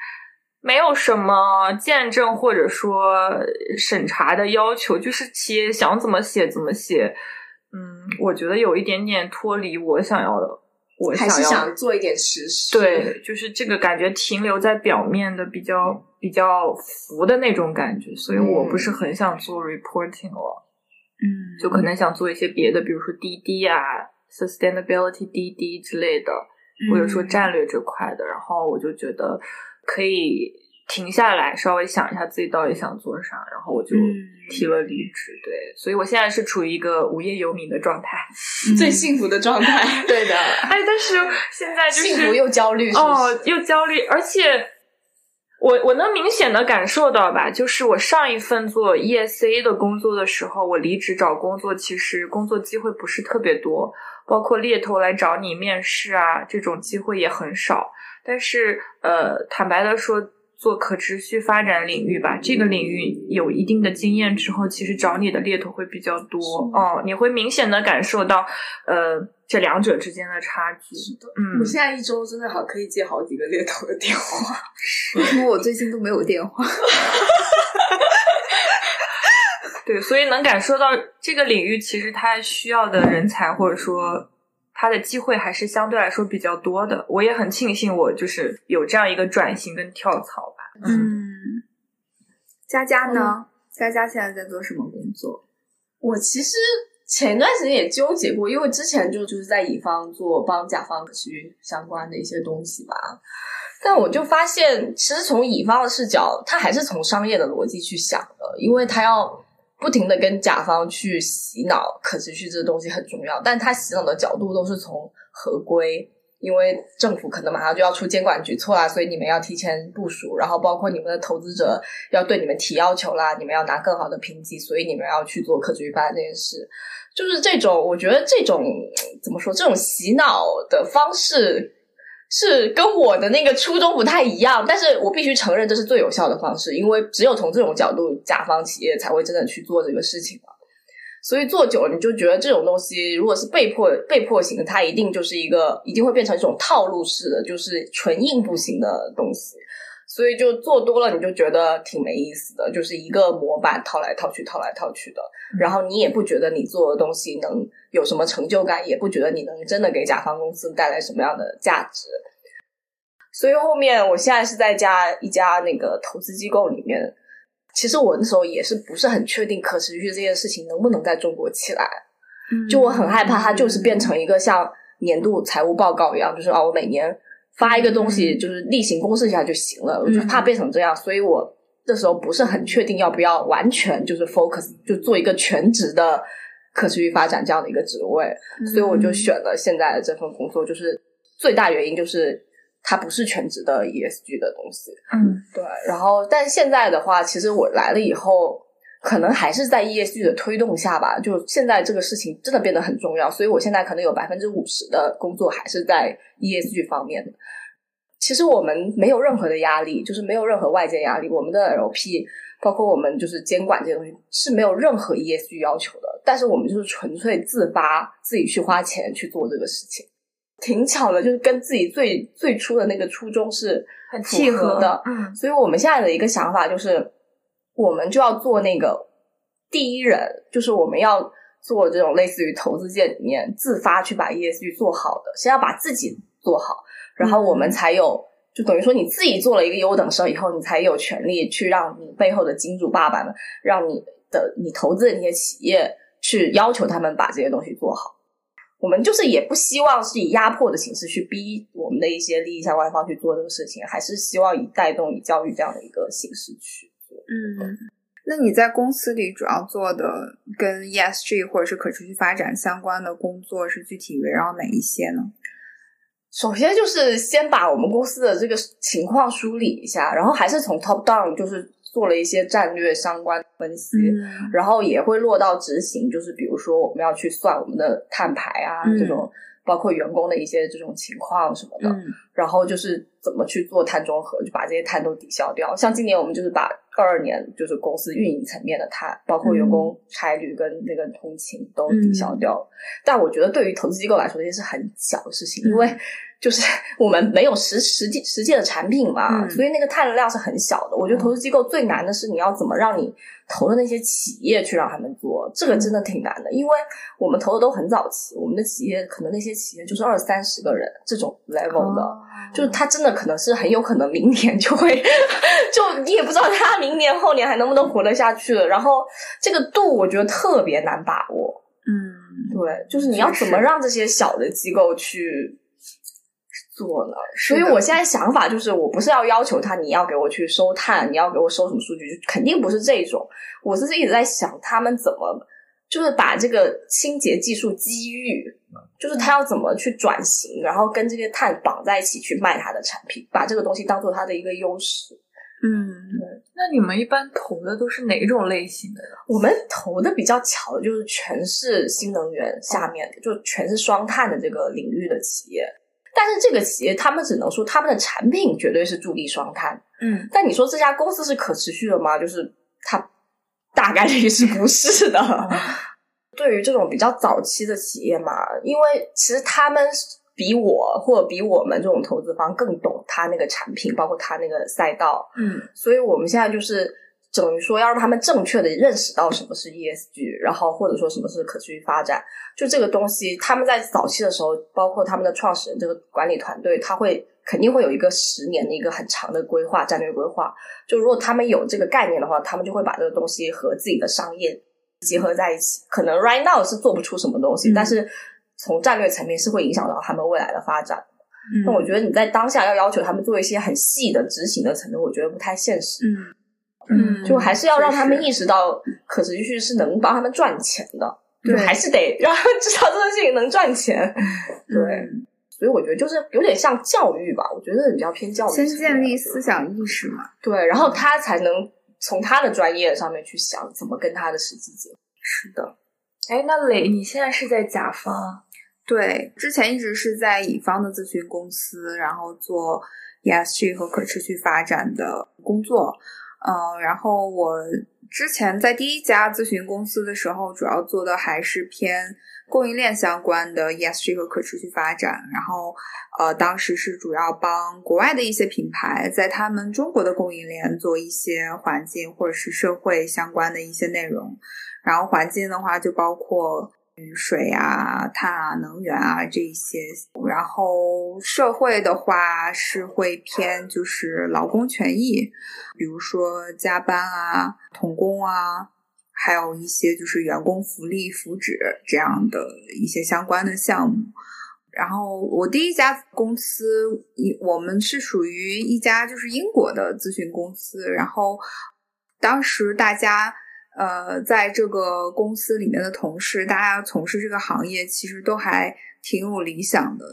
没有什么见证或者说审查的要求，就是企业想怎么写怎么写。嗯，我觉得有一点点脱离我想要的，我还是想要想做一点实事。对，就是这个感觉停留在表面的比较比较浮的那种感觉，所以我不是很想做 reporting 了，嗯，就可能想做一些别的，比如说滴滴啊、sustainability 滴滴之类的，或者说战略这块的，然后我就觉得可以停下来，稍微想一下自己到底想做啥，然后我就嗯提了离职。对，所以我现在是处于一个无业游民的状态。[laughs] 最幸福的状态。对的，[laughs] 哎，但是现在就是幸福又焦虑，是是哦，又焦虑，而且我我能明显的感受到吧，就是我上一份做 ESA 的工作的时候，我离职找工作，其实工作机会不是特别多，包括猎头来找你面试啊，这种机会也很少。但是呃，坦白的说。做可持续发展领域吧，这个领域有一定的经验之后，其实找你的猎头会比较多哦，你会明显的感受到，呃，这两者之间的差距。嗯，我现在一周真的好可以接好几个猎头的电话。为什么我最近都没有电话？[laughs] 对，所以能感受到这个领域其实它需要的人才，或者说它的机会还是相对来说比较多的。我也很庆幸我就是有这样一个转型跟跳槽吧。嗯，佳佳呢？佳佳现在在做什么工作？我其实前段时间也纠结过，因为之前就就是在乙方做帮甲方去相关的一些东西吧。但我就发现，其实从乙方的视角，他还是从商业的逻辑去想的，因为他要不停的跟甲方去洗脑可持续这个东西很重要，但他洗脑的角度都是从合规。因为政府可能马上就要出监管举措啦，所以你们要提前部署，然后包括你们的投资者要对你们提要求啦，你们要拿更好的评级，所以你们要去做可持续发展这件事。就是这种，我觉得这种怎么说，这种洗脑的方式是跟我的那个初衷不太一样，但是我必须承认这是最有效的方式，因为只有从这种角度，甲方企业才会真的去做这个事情嘛。所以做久了，你就觉得这种东西如果是被迫被迫型的，它一定就是一个一定会变成一种套路式的，就是纯应付型的东西。所以就做多了，你就觉得挺没意思的，就是一个模板套来套去，套来套去的。然后你也不觉得你做的东西能有什么成就感，也不觉得你能真的给甲方公司带来什么样的价值。所以后面我现在是在家一家那个投资机构里面。其实我那时候也是不是很确定可持续这件事情能不能在中国起来，就我很害怕它就是变成一个像年度财务报告一样，就是啊我每年发一个东西就是例行公示一下就行了，我就怕变成这样，所以我那时候不是很确定要不要完全就是 focus 就做一个全职的可持续发展这样的一个职位，所以我就选了现在的这份工作，就是最大原因就是。它不是全职的 ESG 的东西，嗯，对。然后，但现在的话，其实我来了以后，可能还是在 ESG 的推动下吧。就现在这个事情真的变得很重要，所以我现在可能有百分之五十的工作还是在 ESG 方面的。其实我们没有任何的压力，就是没有任何外界压力。我们的 LP，包括我们就是监管这些东西是没有任何 ESG 要求的，但是我们就是纯粹自发自己去花钱去做这个事情。挺巧的，就是跟自己最最初的那个初衷是很契合的，嗯，所以我们现在的一个想法就是，我们就要做那个第一人，就是我们要做这种类似于投资界里面自发去把 ESG 做好的，先要把自己做好，然后我们才有，就等于说你自己做了一个优等生以后，你才有权利去让你背后的金主爸爸们，让你的你投资的那些企业去要求他们把这些东西做好。我们就是也不希望是以压迫的形式去逼我们的一些利益相关方去做这个事情，还是希望以带动、以教育这样的一个形式去做。嗯，那你在公司里主要做的跟 ESG 或者是可持续发展相关的工作是具体围绕哪一些呢？首先就是先把我们公司的这个情况梳理一下，然后还是从 top down 就是。做了一些战略相关分析，然后也会落到执行，就是比如说我们要去算我们的碳排啊，这种包括员工的一些这种情况什么的，然后就是怎么去做碳中和，就把这些碳都抵消掉。像今年我们就是把二二年就是公司运营层面的碳，包括员工差旅跟那个通勤都抵消掉。但我觉得对于投资机构来说，这些是很小的事情，因为。就是 [laughs] 我们没有实实际实际的产品嘛，所以那个碳的量是很小的。我觉得投资机构最难的是你要怎么让你投的那些企业去让他们做，这个真的挺难的。因为我们投的都很早期，我们的企业可能那些企业就是二三十个人这种 level 的，就是他真的可能是很有可能明年就会，[laughs] 就你也不知道他明年后年还能不能活得下去了。然后这个度我觉得特别难把握。嗯，对，就是你要怎么让这些小的机构去。做了，所以我现在想法就是，我不是要要求他，你要给我去收碳，你要给我收什么数据，就肯定不是这种。我是一直在想，他们怎么就是把这个清洁技术机遇，就是他要怎么去转型，然后跟这些碳绑在一起去卖他的产品，把这个东西当做他的一个优势。嗯，那你们一般投的都是哪种类型的？我们投的比较巧的就是全是新能源下面的，就全是双碳的这个领域的企业。但是这个企业，他们只能说他们的产品绝对是助力双碳，嗯。但你说这家公司是可持续的吗？就是它大概率是不是的。[laughs] 对于这种比较早期的企业嘛，因为其实他们比我或者比我们这种投资方更懂他那个产品，包括他那个赛道，嗯。所以我们现在就是。等于说要让他们正确的认识到什么是 ESG，然后或者说什么是可持续发展，就这个东西，他们在早期的时候，包括他们的创始人这个管理团队，他会肯定会有一个十年的一个很长的规划战略规划。就如果他们有这个概念的话，他们就会把这个东西和自己的商业结合在一起。可能 right now 是做不出什么东西，但是从战略层面是会影响到他们未来的发展。那我觉得你在当下要要求他们做一些很细的执行的层面，我觉得不太现实。嗯。嗯，就还是要让他们意识到可持续是能帮他们赚钱的，对，还是得让他们知道这件事情能赚钱。对，所以我觉得就是有点像教育吧，我觉得比较偏教育，先建立思想意识嘛。对，然后他才能从他的专业上面去想怎么跟他的实际结合。是的，哎，那磊，你现在是在甲方？对，之前一直是在乙方的咨询公司，然后做 ESG 和可持续发展的工作。嗯，然后我之前在第一家咨询公司的时候，主要做的还是偏供应链相关的 ESG 和可持续发展。然后，呃，当时是主要帮国外的一些品牌在他们中国的供应链做一些环境或者是社会相关的一些内容。然后环境的话，就包括。雨水啊、碳啊、能源啊这一些，然后社会的话是会偏就是劳工权益，比如说加班啊、童工啊，还有一些就是员工福利、福祉这样的一些相关的项目。然后我第一家公司，一我们是属于一家就是英国的咨询公司，然后当时大家。呃，在这个公司里面的同事，大家从事这个行业其实都还挺有理想的。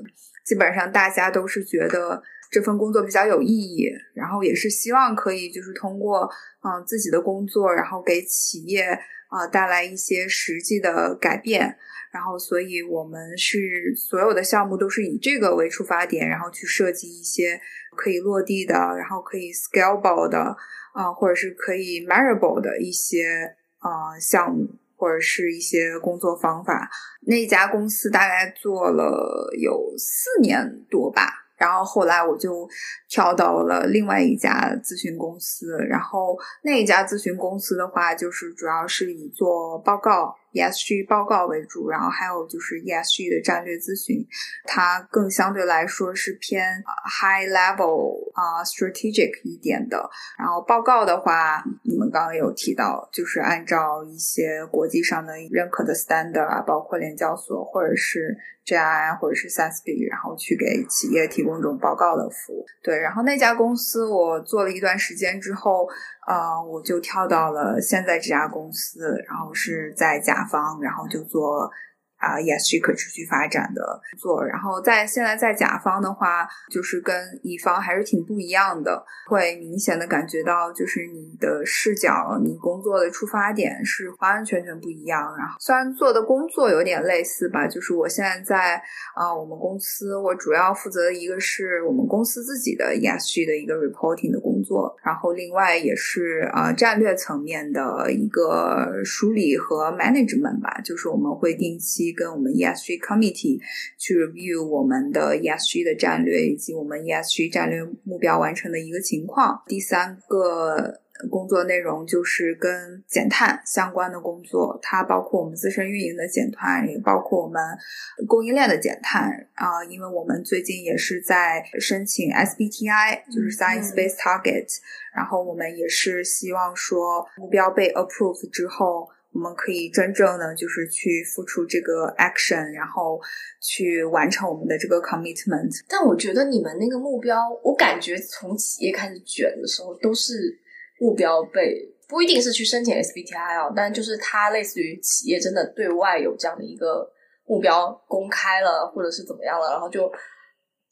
基本上大家都是觉得这份工作比较有意义，然后也是希望可以就是通过嗯自己的工作，然后给企业啊带来一些实际的改变。然后，所以我们是所有的项目都是以这个为出发点，然后去设计一些可以落地的，然后可以 scalable 的。啊，或者是可以 marable 的一些啊项目，或者是一些工作方法。那家公司大概做了有四年多吧，然后后来我就跳到了另外一家咨询公司。然后那一家咨询公司的话，就是主要是以做报告。ESG 报告为主，然后还有就是 ESG 的战略咨询，它更相对来说是偏 high level 啊 strategic 一点的。然后报告的话，你们刚刚有提到，就是按照一些国际上的认可的 standard 啊，包括联交所或者是 GII 或者是 SASB，然后去给企业提供这种报告的服务。对，然后那家公司我做了一段时间之后。呃，我就跳到了现在这家公司，然后是在甲方，然后就做。啊，ESG 可持续发展的做，然后在现在在甲方的话，就是跟乙方还是挺不一样的，会明显的感觉到，就是你的视角，你工作的出发点是完完全全不一样。然后虽然做的工作有点类似吧，就是我现在在啊，我们公司我主要负责一个是我们公司自己的 ESG 的一个 reporting 的工作，然后另外也是呃战略层面的一个梳理和 management 吧，就是我们会定期。跟我们 ESG committee 去 review 我们的 ESG 的战略以及我们 ESG 战略目标完成的一个情况。第三个工作内容就是跟减碳相关的工作，它包括我们自身运营的减碳，也包括我们供应链的减碳啊。因为我们最近也是在申请 SBTI，就是 Science Based Target，然后我们也是希望说目标被 approve 之后。我们可以真正的就是去付出这个 action，然后去完成我们的这个 commitment。但我觉得你们那个目标，我感觉从企业开始卷的时候，都是目标被不一定是去申请 SBTI 啊，但就是它类似于企业真的对外有这样的一个目标公开了，或者是怎么样了，然后就。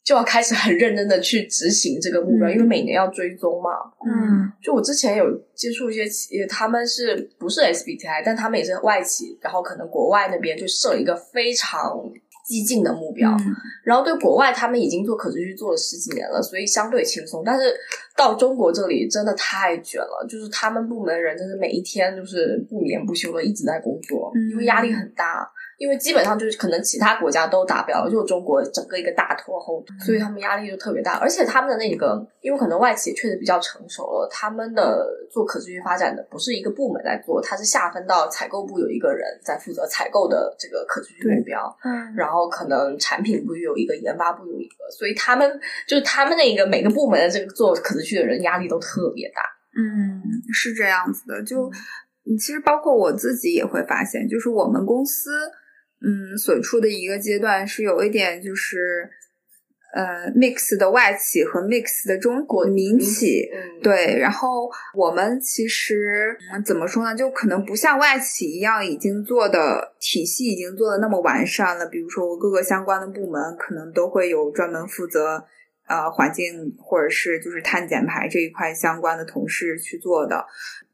就要开始很认真的去执行这个目标，因为每年要追踪嘛。嗯，就我之前有接触一些企业，他们是不是 SBTI，但他们也是外企，然后可能国外那边就设一个非常激进的目标，然后对国外他们已经做可持续做了十几年了，所以相对轻松。但是到中国这里真的太卷了，就是他们部门人真的每一天就是不眠不休的一直在工作，因为压力很大。因为基本上就是可能其他国家都达标了，就中国整个一个大拖后，所以他们压力就特别大。而且他们的那个，因为可能外企确实比较成熟了，他们的做可持续发展的不是一个部门在做，它是下分到采购部有一个人在负责采购的这个可持续目标，嗯，然后可能产品部有一个，研发部有一个，所以他们就是他们那个每个部门的这个做可持续的人压力都特别大。嗯，是这样子的。就其实包括我自己也会发现，就是我们公司。嗯，所处的一个阶段是有一点就是，呃，mix 的外企和 mix 的中国民企，对。然后我们其实嗯怎么说呢？就可能不像外企一样已经做的体系已经做的那么完善了。比如说，我各个相关的部门可能都会有专门负责。呃环境或者是就是碳减排这一块相关的同事去做的。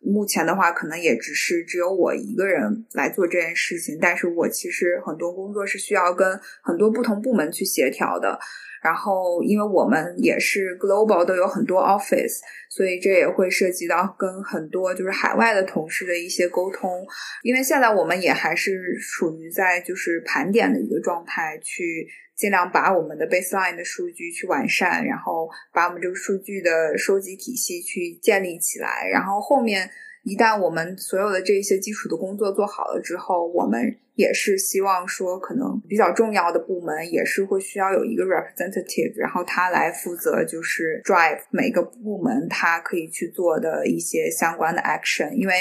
目前的话，可能也只是只有我一个人来做这件事情，但是我其实很多工作是需要跟很多不同部门去协调的。然后，因为我们也是 global 都有很多 office，所以这也会涉及到跟很多就是海外的同事的一些沟通。因为现在我们也还是处于在就是盘点的一个状态，去尽量把我们的 baseline 的数据去完善，然后把我们这个数据的收集体系去建立起来，然后后面。一旦我们所有的这些基础的工作做好了之后，我们也是希望说，可能比较重要的部门也是会需要有一个 representative，然后他来负责就是 drive 每个部门他可以去做的一些相关的 action。因为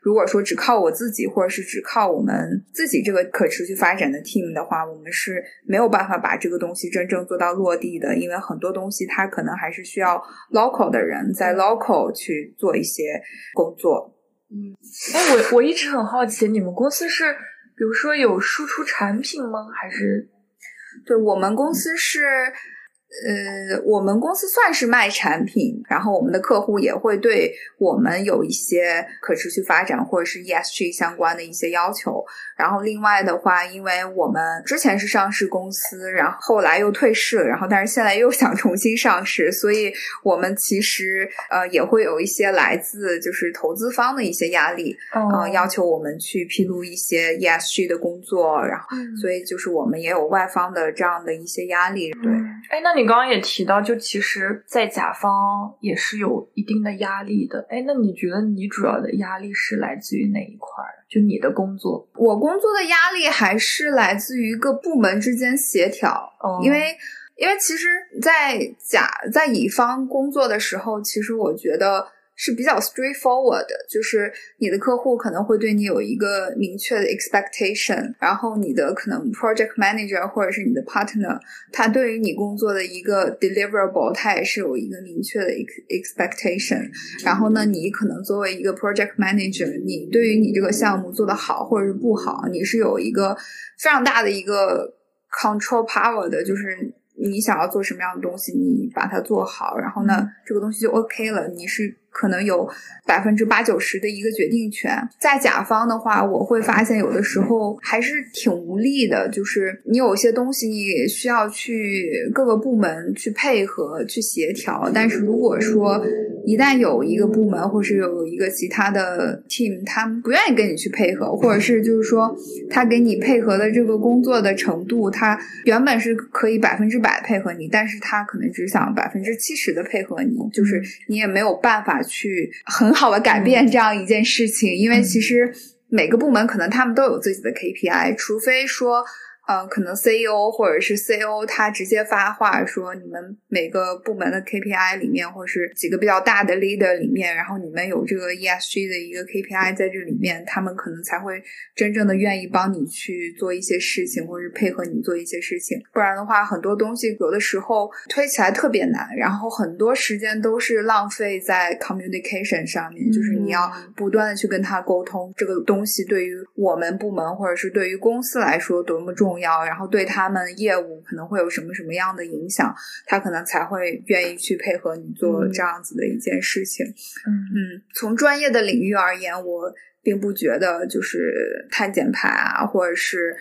如果说只靠我自己，或者是只靠我们自己这个可持续发展的 team 的话，我们是没有办法把这个东西真正做到落地的。因为很多东西它可能还是需要 local 的人在 local 去做一些工作。嗯，哎，我我一直很好奇，你们公司是，比如说有输出产品吗？还是？对我们公司是。呃，我们公司算是卖产品，然后我们的客户也会对我们有一些可持续发展或者是 ESG 相关的一些要求。然后另外的话，因为我们之前是上市公司，然后后来又退市了，然后但是现在又想重新上市，所以我们其实呃也会有一些来自就是投资方的一些压力，嗯，要求我们去披露一些 ESG 的工作，然后所以就是我们也有外方的这样的一些压力，对。哎，那你。你刚刚也提到，就其实，在甲方也是有一定的压力的。哎，那你觉得你主要的压力是来自于哪一块？就你的工作，我工作的压力还是来自于各部门之间协调。因为，因为其实，在甲在乙方工作的时候，其实我觉得。是比较 straightforward 的，就是你的客户可能会对你有一个明确的 expectation，然后你的可能 project manager 或者是你的 partner，他对于你工作的一个 deliverable，他也是有一个明确的 expectation。然后呢，你可能作为一个 project manager，你对于你这个项目做得好或者是不好，你是有一个非常大的一个 control power 的，就是你想要做什么样的东西，你把它做好，然后呢，这个东西就 OK 了，你是。可能有百分之八九十的一个决定权，在甲方的话，我会发现有的时候还是挺无力的。就是你有些东西你需要去各个部门去配合、去协调，但是如果说一旦有一个部门或是有一个其他的 team，他们不愿意跟你去配合，或者是就是说他给你配合的这个工作的程度，他原本是可以百分之百配合你，但是他可能只想百分之七十的配合你，就是你也没有办法。去很好的改变这样一件事情，因为其实每个部门可能他们都有自己的 KPI，除非说。嗯，可能 CEO 或者是 CO 他直接发话说，你们每个部门的 KPI 里面，或是几个比较大的 leader 里面，然后你们有这个 ESG 的一个 KPI 在这里面，他们可能才会真正的愿意帮你去做一些事情，或者是配合你做一些事情。不然的话，很多东西有的时候推起来特别难，然后很多时间都是浪费在 communication 上面，就是你要不断的去跟他沟通这个东西对于我们部门或者是对于公司来说多么重。重要，然后对他们业务可能会有什么什么样的影响，他可能才会愿意去配合你做这样子的一件事情。嗯嗯，从专业的领域而言，我并不觉得就是碳减排啊，或者是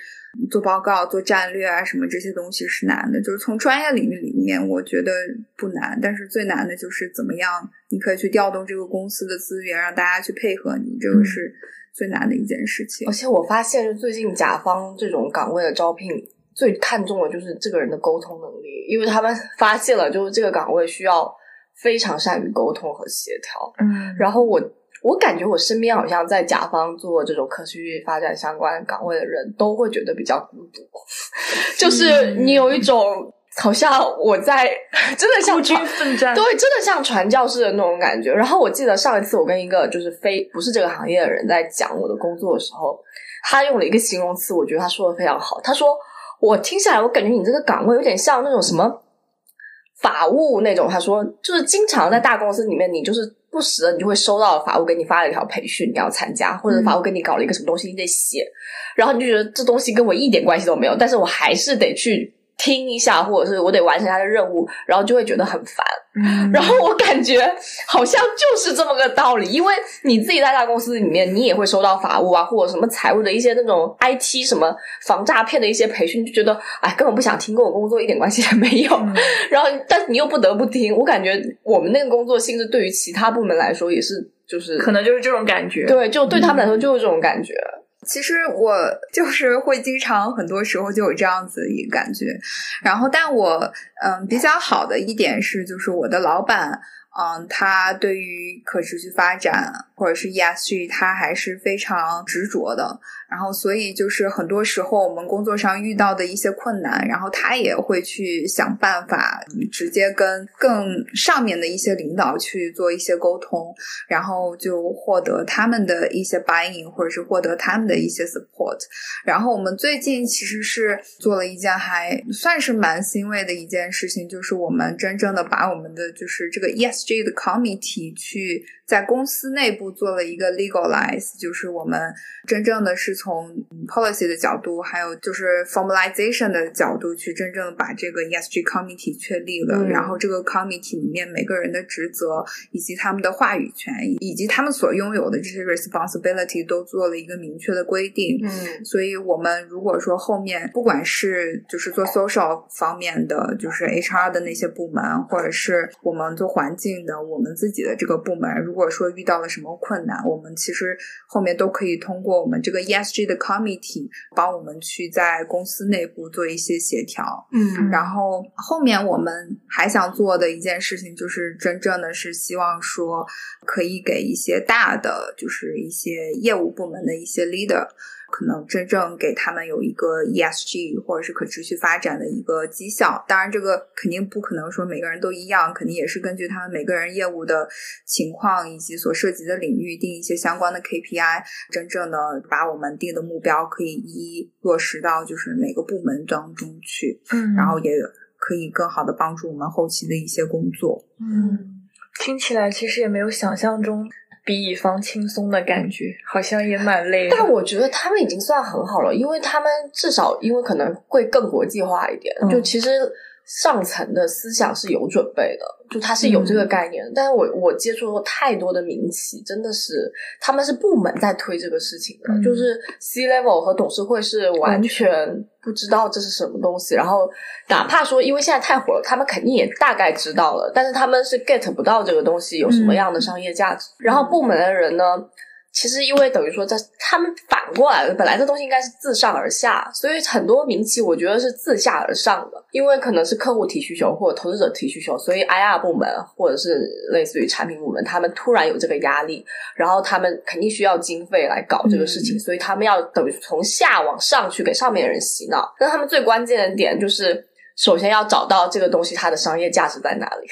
做报告、做战略啊什么这些东西是难的。就是从专业领域里面，我觉得不难，但是最难的就是怎么样你可以去调动这个公司的资源，让大家去配合你，这个是。最难的一件事情，而且我发现，就最近甲方这种岗位的招聘，最看重的就是这个人的沟通能力，因为他们 [laughs] 发现了，就是这个岗位需要非常善于沟通和协调。嗯，然后我我感觉我身边好像在甲方做这种可持续发展相关岗位的人都会觉得比较孤独，[laughs] 就是你有一种。好像我在 [laughs] 真的像军奋战，对，真的像传教士的那种感觉。然后我记得上一次我跟一个就是非不是这个行业的人在讲我的工作的时候，他用了一个形容词，我觉得他说的非常好。他说我听下来，我感觉你这个岗位有点像那种什么法务那种。他说就是经常在大公司里面，你就是不时的你就会收到法务给你发了一条培训，你要参加，或者法务给你搞了一个什么东西，你得写，然后你就觉得这东西跟我一点关系都没有，但是我还是得去。听一下，或者是我得完成他的任务，然后就会觉得很烦。嗯然后我感觉好像就是这么个道理，因为你自己在大公司里面，你也会收到法务啊，或者什么财务的一些那种 IT 什么防诈骗的一些培训，就觉得哎，根本不想听，跟我工作一点关系也没有。嗯然后，但是你又不得不听，我感觉我们那个工作性质对于其他部门来说也是，就是可能就是这种感觉。对，就对他们来说就是这种感觉。其实我就是会经常很多时候就有这样子一个感觉，然后但我嗯比较好的一点是，就是我的老板嗯他对于可持续发展或者是 ESG 他还是非常执着的，然后所以就是很多时候我们工作上遇到的一些困难，然后他也会去想办法直接跟更上面的一些领导去做一些沟通，然后就获得他们的一些 buying，或者是获得他们的一些 support。然后我们最近其实是做了一件还算是蛮欣慰的一件事情，就是我们真正的把我们的就是这个 ESG 的 committee 去在公司内部做了一个 legalize，就是我们真正的是从嗯 policy 的角度，还有就是 formalization 的角度去真正把这个 ESG committee 确立了。嗯然后这个 committee 里面每个人的职责以及他们的话语权，以及他们所拥有的这些 responsibility 都做了一个明确的规定。嗯所以，我们如果说后面不管是就是做 social 方面的，就是 HR 的那些部门，或者是我们做环境的，我们自己的这个部门，如果说遇到了什么困难，我们其实后面都可以通过我们这个 ESG 的 committee 帮我们去在公司内部做一些协调。嗯然后后面我们还想做的一件事情，就是真正的是希望说，可以给一些大的，就是一些业务部门的一些 leader，可能真正给他们有一个 ESG 或者是可持续发展的一个绩效。当然，这个肯定不可能说每个人都一样，肯定也是根据他们每个人业务的情况以及所涉及的领域定一些相关的 KPI，真正的把我们定的目标可以一一落实到就是每个部门当中去。嗯然后也可以更好的帮助我们后期的一些工作。嗯，听起来其实也没有想象中比乙方轻松的感觉，好像也蛮累的。但我觉得他们已经算很好了，因为他们至少因为可能会更国际化一点，嗯就其实上层的思想是有准备的，就他是有这个概念的。但是我我接触过太多的民企，真的是他们是部门在推这个事情的，嗯就是 C level 和董事会是完全不知道这是什么东西，然后哪怕说因为现在太火了，他们肯定也大概知道了，但是他们是 get 不到这个东西有什么样的商业价值。然后部门的人呢？其实，因为等于说，在他们反过来了，本来这东西应该是自上而下，所以很多民企我觉得是自下而上的，因为可能是客户提需求或者投资者提需求，所以 IR 部门或者是类似于产品部门，他们突然有这个压力，然后他们肯定需要经费来搞这个事情，所以他们要等于从下往上去给上面的人洗脑。那他们最关键的点就是，首先要找到这个东西它的商业价值在哪里。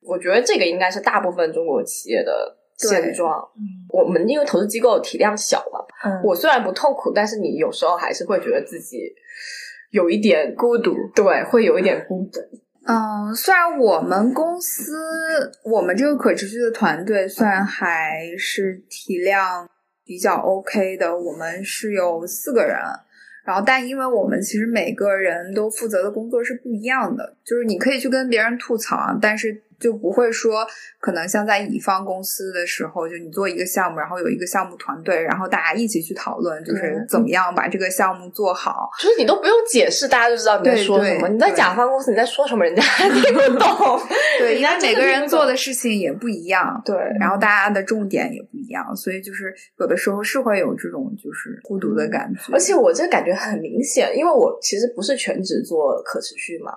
我觉得这个应该是大部分中国企业的现状。我们因为投资机构体量小嘛，嗯我虽然不痛苦，但是你有时候还是会觉得自己有一点孤独，对，会有一点孤独。嗯，虽然我们公司我们这个可持续的团队虽然还是体量比较 OK 的，我们是有四个人。然后，但因为我们其实每个人都负责的工作是不一样的，就是你可以去跟别人吐槽，但是就不会说可能像在乙方公司的时候，就你做一个项目，然后有一个项目团队，然后大家一起去讨论，就是嗯怎么样把这个项目做好。就是你都不用解释，大家就知道你在说什么。你在甲方公司你在说什么，人家还听不 [laughs] 懂。对，人家因为每个人做的事情也不一样，对，然后大家的重点也不一样，所以就是有的时候是会有这种就是孤独的感觉。而且我这感觉很明显，因为我其实不是全职做可持续嘛，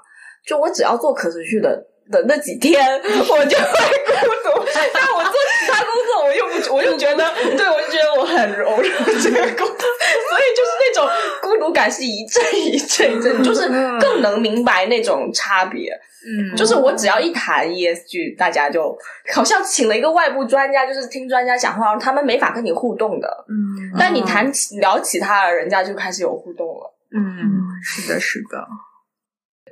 就我只要做可持续的的那几天，我就会孤独。[laughs] 但我做其他工作，我又不，我就觉得，对我就觉得我很融入这个工作，所以就是那种孤独感是一阵一阵一阵，就是更能明白那种差别。嗯，就是我只要一谈 ESG，大家就好像请了一个外部专家，就是听专家讲话，他们没法跟你互动的。嗯但你谈起聊其他的，人家就开始有互动了。嗯，是的，是的，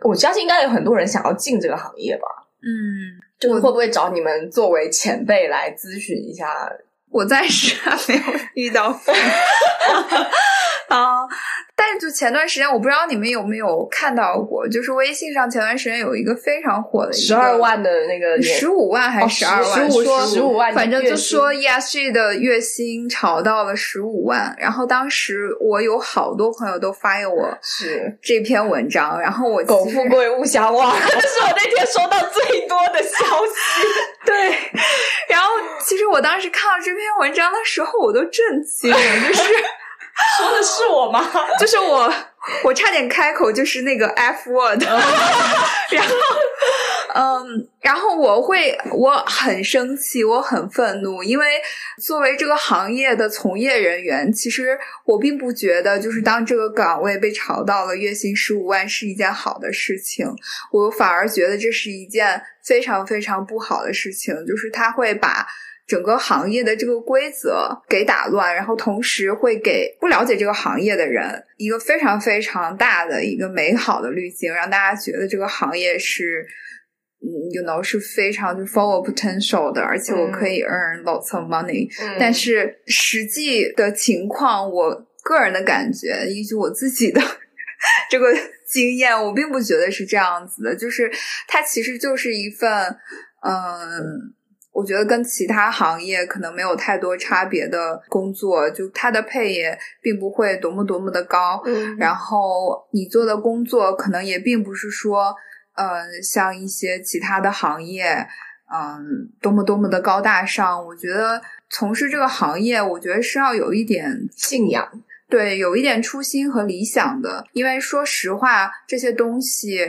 我相信应该有很多人想要进这个行业吧，嗯，就是会不会找你们作为前辈来咨询一下？我暂时还没有遇到过啊，[laughs] 但就前段时间，我不知道你们有没有看到过，就是微信上前段时间有一个非常火的十二万的那个十五万还是十二万？说十五万，反正就说 ESG 的月薪炒到了十五万。然后当时我有好多朋友都发给我是这篇文章，然后我苟富贵勿相忘，[laughs] 这是我那天收到最多的消息。[laughs] 对，然后其实我当时看到这篇文章的时候，我都震惊了，就是。是我吗？[laughs] 就是我，我差点开口就是那个 F word，[laughs] 然后，嗯，然后我会，我很生气，我很愤怒，因为作为这个行业的从业人员，其实我并不觉得，就是当这个岗位被炒到了月薪十五万是一件好的事情，我反而觉得这是一件非常非常不好的事情，就是他会把。整个行业的这个规则给打乱，然后同时会给不了解这个行业的人一个非常非常大的一个美好的滤镜，让大家觉得这个行业是，嗯，you know 是非常就 full of potential 的，而且我可以 earn lots of money。但是实际的情况，我个人的感觉，依据我自己的 [laughs] 这个经验，我并不觉得是这样子的，就是它其实就是一份，嗯。我觉得跟其他行业可能没有太多差别的工作，就它的配也并不会多么多么的高。嗯，然后你做的工作可能也并不是说，嗯，像一些其他的行业，嗯，多么多么的高大上。我觉得从事这个行业，我觉得是要有一点信仰，对，有一点初心和理想的。因为说实话，这些东西，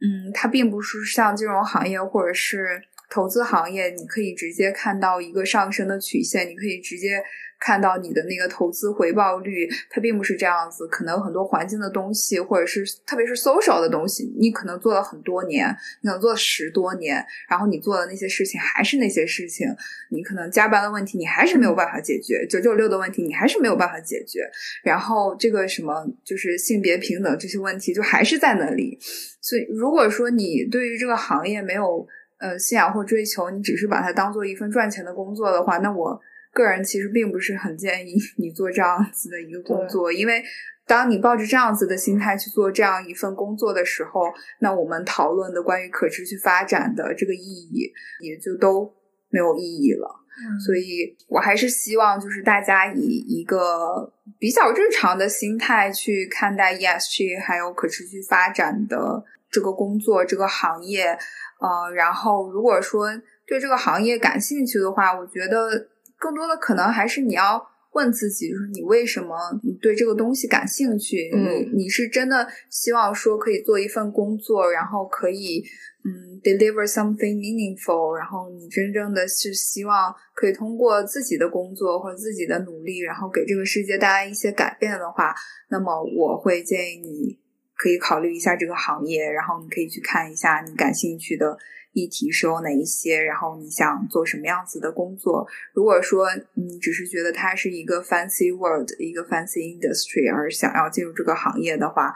嗯，它并不是像金融行业或者是。投资行业，你可以直接看到一个上升的曲线，你可以直接看到你的那个投资回报率，它并不是这样子。可能很多环境的东西，或者是特别是 social 的东西，你可能做了很多年，你可能做了十多年，然后你做的那些事情还是那些事情，你可能加班的问题你还是没有办法解决，九九六的问题你还是没有办法解决，然后这个什么就是性别平等这些问题就还是在那里。所以，如果说你对于这个行业没有，呃，信仰或追求，你只是把它当做一份赚钱的工作的话，那我个人其实并不是很建议 [laughs] 你做这样子的一个工作，因为当你抱着这样子的心态去做这样一份工作的时候，那我们讨论的关于可持续发展的这个意义也就都没有意义了。所以我还是希望就是大家以一个比较正常的心态去看待 ESG 还有可持续发展的这个工作这个行业。呃，然后如果说对这个行业感兴趣的话，我觉得更多的可能还是你要问自己，就是你为什么你对这个东西感兴趣？嗯你是真的希望说可以做一份工作，然后可以嗯 deliver something meaningful，然后你真正的是希望可以通过自己的工作或者自己的努力，然后给这个世界带来一些改变的话，那么我会建议你。可以考虑一下这个行业，然后你可以去看一下你感兴趣的议题是有哪一些，然后你想做什么样子的工作。如果说你只是觉得它是一个 fancy word，一个 fancy industry，而想要进入这个行业的话，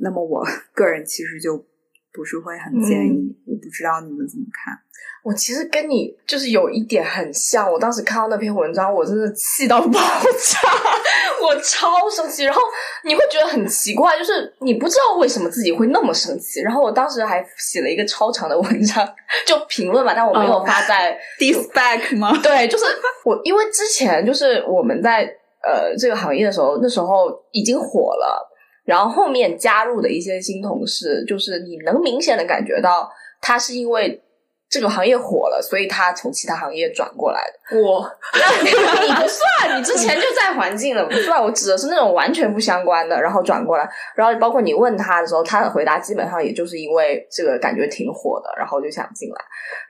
那么我个人其实就不是会很建议。我不知道你们怎么看。我其实跟你就是有一点很像，我当时看到那篇文章，我真的气到爆炸，我超生气。然后你会觉得很奇怪，就是你不知道为什么自己会那么生气。然后我当时还写了一个超长的文章，就评论嘛，但我没有发在 [laughs] disback 吗？对，就是我，因为之前就是我们在呃这个行业的时候，那时候已经火了，然后后面加入的一些新同事，就是你能明显的感觉到他是因为。这个行业火了，所以他从其他行业转过来的。[laughs] 我，你不算，你之前就在环境了，不算。我指的是那种完全不相关的，然后转过来，然后包括你问他的时候，他的回答基本上也就是因为这个感觉挺火的，然后就想进来。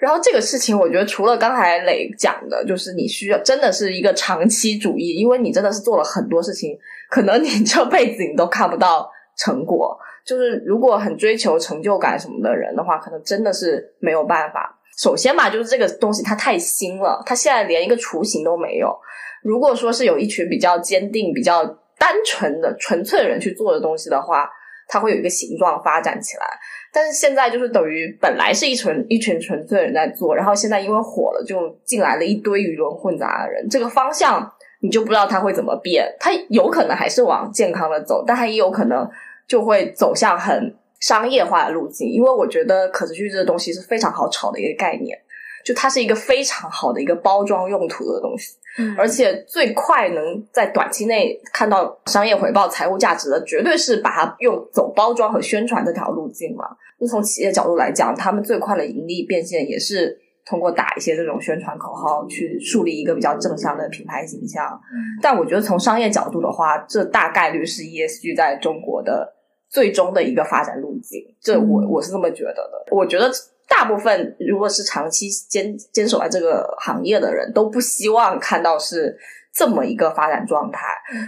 然后这个事情，我觉得除了刚才磊讲的，就是你需要真的是一个长期主义，因为你真的是做了很多事情，可能你这辈子你都看不到成果。就是如果很追求成就感什么的人的话，可能真的是没有办法。首先吧，就是这个东西它太新了，它现在连一个雏形都没有。如果说是有一群比较坚定、比较单纯的、纯粹的人去做的东西的话，它会有一个形状发展起来。但是现在就是等于本来是一群一群纯粹的人在做，然后现在因为火了，就进来了一堆鱼龙混杂的人。这个方向你就不知道它会怎么变。它有可能还是往健康的走，但它也有可能就会走向很商业化的路径。因为我觉得可持续这个东西是非常好炒的一个概念，就它是一个非常好的一个包装用途的东西。嗯而且最快能在短期内看到商业回报、财务价值的，绝对是把它用走包装和宣传这条路径嘛。就从企业角度来讲，他们最快的盈利变现也是通过打一些这种宣传口号，去树立一个比较正向的品牌形象。但我觉得从商业角度的话，这大概率是 ESG 在中国的最终的一个发展路径。这我我是这么觉得的。我觉得大部分如果是长期坚坚守在这个行业的人，都不希望看到是这么一个发展状态。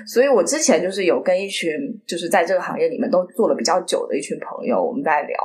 所以我之前就是有跟一群就是在这个行业里面都做了比较久的一群朋友，我们在聊，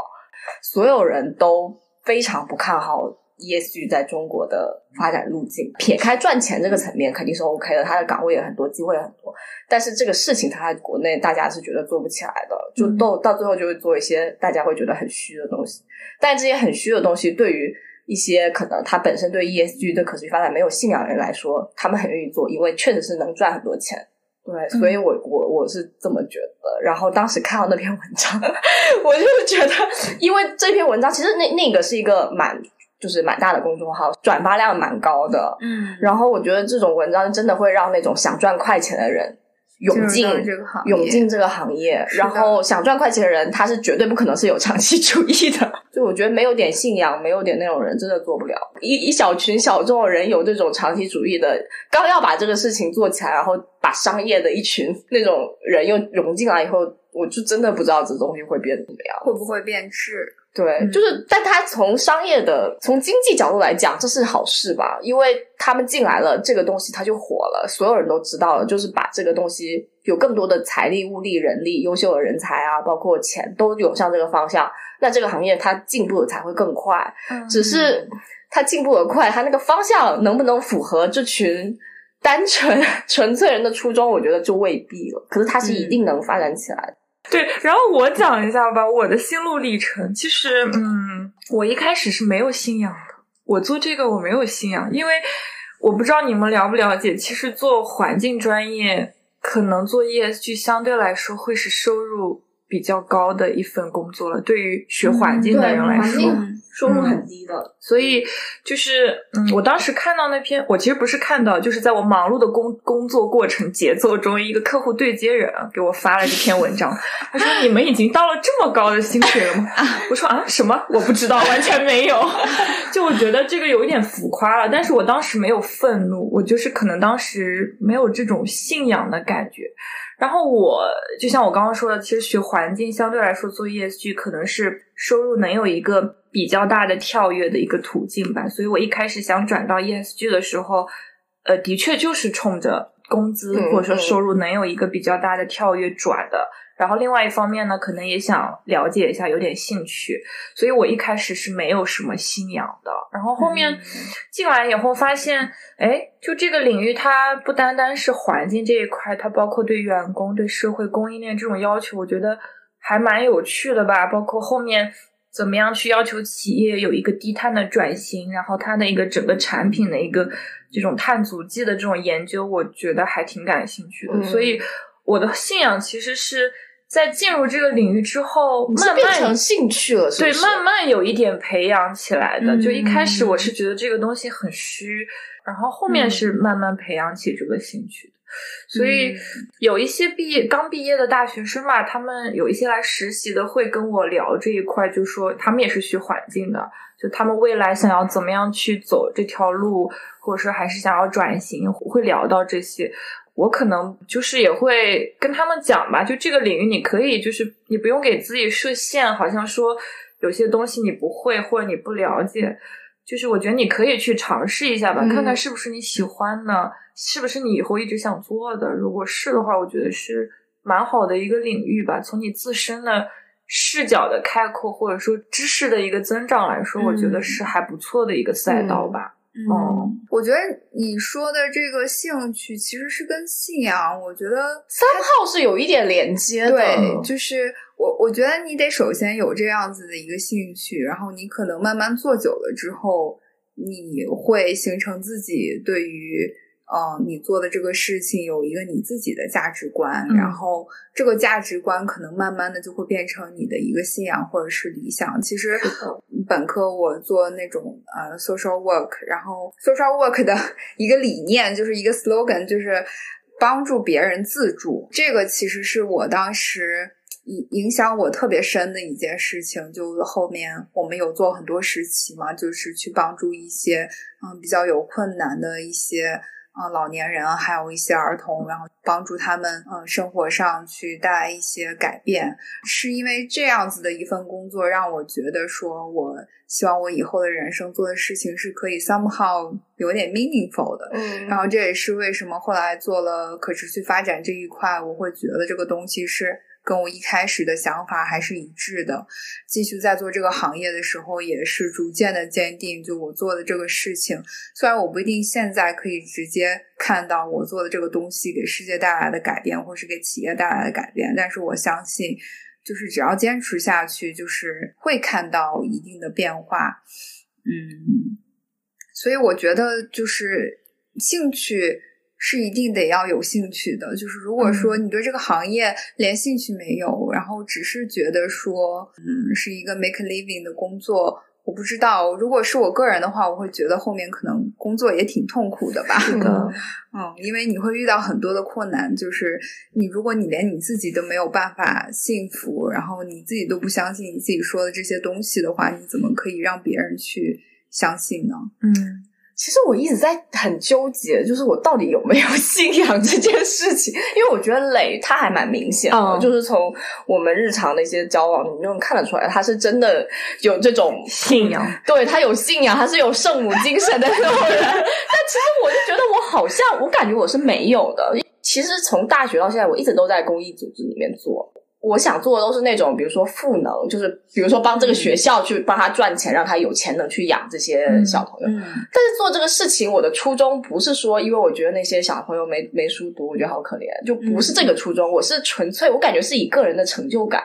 所有人都非常不看好 ESG 在中国的发展路径。撇开赚钱这个层面，肯定是 OK 的，它的岗位也很多，机会也很多。但是这个事情它在国内大家是觉得做不起来的，就到到最后就会做一些大家会觉得很虚的东西。但这些很虚的东西，对于一些可能他本身对 ESG 对可持续发展没有信仰的人来说，他们很愿意做，因为确实是能赚很多钱。对，所以我我我是这么觉得。然后当时看到那篇文章，[laughs] 我就觉得，因为这篇文章其实那那个是一个蛮就是蛮大的公众号，转发量蛮高的。嗯，然后我觉得这种文章真的会让那种想赚快钱的人涌进这个行业涌进这个行业，然后想赚快钱的人，他是绝对不可能是有长期主义的。就我觉得没有点信仰，没有点那种人，真的做不了。一一小群小众的人有这种长期主义的，刚要把这个事情做起来，然后把商业的一群那种人又融进来以后，我就真的不知道这东西会变怎么样。会不会变质？对，嗯就是，但他从商业的、从经济角度来讲，这是好事吧？因为他们进来了，这个东西它就火了，所有人都知道了，就是把这个东西有更多的财力、物力、人力、优秀的人才啊，包括钱都涌向这个方向，那这个行业它进步的才会更快。只是它进步的快，它那个方向能不能符合这群单纯 [laughs] 纯粹人的初衷，我觉得就未必了。可是它是一定能发展起来的。[laughs] 对，然后我讲一下吧，我的心路历程。其实，嗯，我一开始是没有信仰的。我做这个我没有信仰，因为我不知道你们了不了解，其实做环境专业，可能做 ESG 相对来说会是收入比较高的一份工作了。对于学环境的人来说，嗯收入很低的，所以就是，嗯，我当时看到那篇，我其实不是看到，就是在我忙碌的工工作过程节奏中，一个客户对接人啊给我发了这篇文章，他说：“你们已经到了这么高的薪水了吗？”我说：“啊，什么？我不知道，完全没有。[laughs] ”就我觉得这个有一点浮夸了，但是我当时没有愤怒，我就是可能当时没有这种信仰的感觉。然后我就像我刚刚说的，其实学环境相对来说做 ESG 可能是收入能有一个比较大的跳跃的一个途径吧。所以我一开始想转到 ESG 的时候，呃，的确就是冲着工资嗯或者说收入能有一个比较大的跳跃转的。然后另外一方面呢，可能也想了解一下，有点兴趣，所以我一开始是没有什么信仰的。然后后面进来以后发现，哎，就这个领域它不单单是环境这一块，它包括对员工、对社会供应链这种要求，我觉得还蛮有趣的吧。包括后面怎么样去要求企业有一个低碳的转型，然后它的一个整个产品的一个这种碳足迹的这种研究，我觉得还挺感兴趣的。嗯所以我的信仰其实是在进入这个领域之后，慢慢变成兴趣了，是对？慢慢有一点培养起来的。嗯就一开始我是觉得这个东西很虚，然后后面是慢慢培养起这个兴趣的。所以有一些毕业刚毕业的大学生嘛，他们有一些来实习的会跟我聊这一块，就说他们也是学环境的，就他们未来想要怎么样去走这条路，或者说还是想要转型，会聊到这些。我可能就是也会跟他们讲吧，就这个领域你可以就是你不用给自己设限，好像说有些东西你不会或者你不了解，就是我觉得你可以去尝试一下吧，嗯看看是不是你喜欢的，是不是你以后一直想做的。如果是的话，我觉得是蛮好的一个领域吧。从你自身的视角的开阔，或者说知识的一个增长来说，我觉得嗯是还不错的一个赛道吧。嗯，我觉得你说的这个兴趣其实是跟信仰，我觉得三号是有一点连接的，对，就是我我觉得你得首先有这样子的一个兴趣，然后你可能慢慢做久了之后，你会形成自己对于嗯，你做的这个事情有一个你自己的价值观，嗯然后这个价值观可能慢慢的就会变成你的一个信仰或者是理想。其实本科我做那种呃 social work，然后 social work 的一个理念就是一个 slogan，就是帮助别人自助。这个其实是我当时。影影响我特别深的一件事情，就后面我们有做很多实习嘛，就是去帮助一些嗯比较有困难的一些啊、呃老年人，还有一些儿童，然后帮助他们嗯、呃生活上去带来一些改变。是因为这样子的一份工作，让我觉得说，我希望我以后的人生做的事情是可以 somehow 有点 meaningful 的。嗯然后这也是为什么后来做了可持续发展这一块，我会觉得这个东西是跟我一开始的想法还是一致的。继续在做这个行业的时候，也是逐渐的坚定，就我做的这个事情，虽然我不一定现在可以直接看到我做的这个东西给世界带来的改变，或是给企业带来的改变，但是我相信，就是只要坚持下去，就是会看到一定的变化。嗯，所以我觉得就是兴趣是一定得要有兴趣的。就是如果说你对这个行业连兴趣没有，然后只是觉得说，嗯，是一个 make a living 的工作，我不知道。如果是我个人的话，我会觉得后面可能工作也挺痛苦的吧。是的，[laughs] 嗯，因为你会遇到很多的困难，就是你如果你连你自己都没有办法幸福，然后你自己都不相信你自己说的这些东西的话，你怎么可以让别人去相信呢？嗯其实我一直在很纠结，就是我到底有没有 [laughs] 信仰这件事情，因为我觉得磊他还蛮明显的，嗯就是从我们日常的一些交往，你就能看得出来，他是真的有这种信仰，对他有信仰，他是有圣母精神的那种人。[laughs] 但其实我就觉得我好像，我感觉我是没有的。其实从大学到现在，我一直都在公益组织里面做。我想做的都是那种，比如说赋能，就是比如说帮这个学校去帮他赚钱，让他有钱能去养这些小朋友。嗯但是做这个事情，我的初衷不是说，因为我觉得那些小朋友没没书读，我觉得好可怜，就不是这个初衷。我是纯粹，我感觉是以个人的成就感，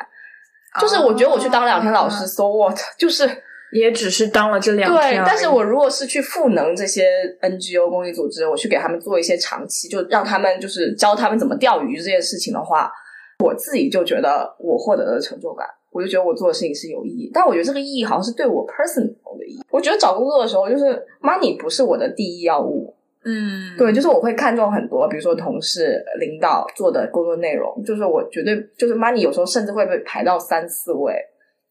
就是我觉得我去当两天老师、s o what，[laughs] 就是也只是当了这两天。对。但是我如果是去赋能这些 NGO 公益组织，我去给他们做一些长期，就让他们就是教他们怎么钓鱼这件事情的话，我自己就觉得我获得了成就感。我就觉得我做的事情是有意义，但我觉得这个意义好像是对我 personal 的意义。我觉得找工作的时候，就是 money 不是我的第一要务，嗯，对，就是我会看重很多，比如说同事、领导做的工作内容，就是我绝对就是 money 有时候甚至会被排到三四位，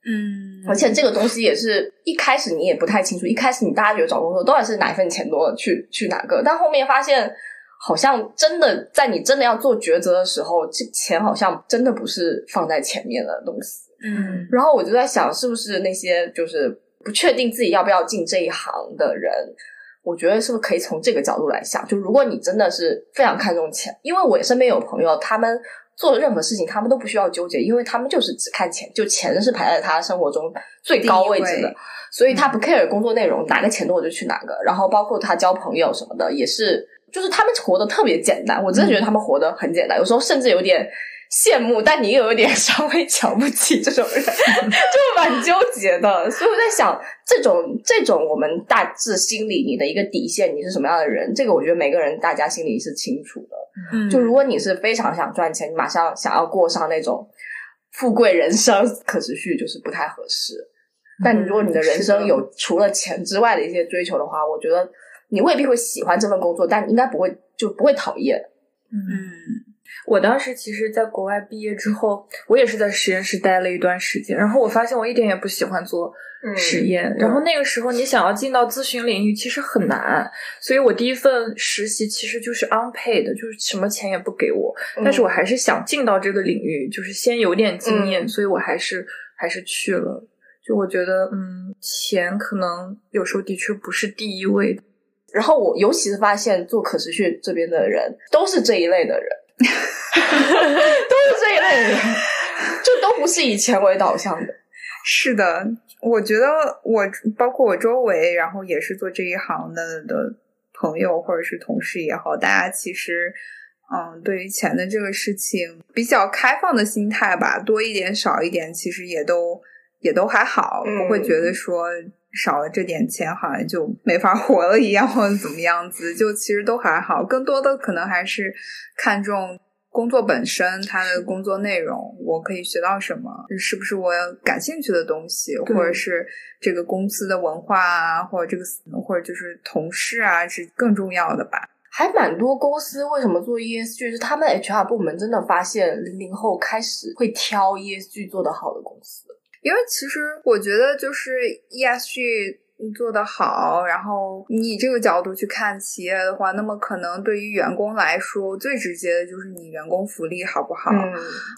嗯，而且这个东西也是一开始你也不太清楚，一开始你大家觉得找工作到底是哪一份钱多去去哪个，但后面发现好像真的在你真的要做抉择的时候，这钱好像真的不是放在前面的东西。嗯然后我就在想，是不是那些就是不确定自己要不要进这一行的人，我觉得是不是可以从这个角度来想？就如果你真的是非常看重钱，因为我身边有朋友，他们做任何事情他们都不需要纠结，因为他们就是只看钱，就钱是排在他生活中最高位置的所以他不 care 工作内容，哪个钱多我就去哪个。然后包括他交朋友什么的，也是，就是他们活得特别简单，我真的觉得他们活得很简单，有时候甚至有点。羡慕，但你又有点 [laughs] 稍微瞧不起这种人，[laughs] 就蛮纠结的。所以我在想，这种这种我们大致心里你的一个底线，你是什么样的人，这个我觉得每个人大家心里是清楚的。嗯就如果你是非常想赚钱，你马上想要过上那种富贵人生，可持续就是不太合适。但你如果你的人生有除了钱之外的一些追求的话，我觉得你未必会喜欢这份工作，但你应该不会就不会讨厌。嗯我当时其实，在国外毕业之后，我也是在实验室待了一段时间，然后我发现我一点也不喜欢做实验。然后那个时候，你想要进到咨询领域，其实很难。所以我第一份实习其实就是 unpaid，就是什么钱也不给我，嗯但是我还是想进到这个领域，就是先有点经验，嗯所以我还是还是去了。就我觉得，嗯，钱可能有时候的确不是第一位的。然后我尤其是发现做可持续这边的人都是这一类的人，[laughs] 都是这一类的人，就都不是以钱为导向的。[laughs] 是的，我觉得我包括我周围，然后也是做这一行的的朋友或者是同事也好，大家其实嗯，对于钱的这个事情比较开放的心态吧，多一点少一点，其实也都也都还好，嗯不会觉得说少了这点钱好像就没法活了一样，[laughs] 或者怎么样子，就其实都还好。更多的可能还是看重工作本身，他的工作内容，我可以学到什么，是不是我感兴趣的东西，或者是这个公司的文化啊，或者这个或者就是同事啊，是更重要的吧。还蛮多公司为什么做 ESG？是他们 HR 部门真的发现零零后开始会挑 ESG 做得好的公司。因为其实我觉得，就是 ESG 做得好，然后你以这个角度去看企业的话，那么可能对于员工来说，最直接的就是你员工福利好不好？嗯，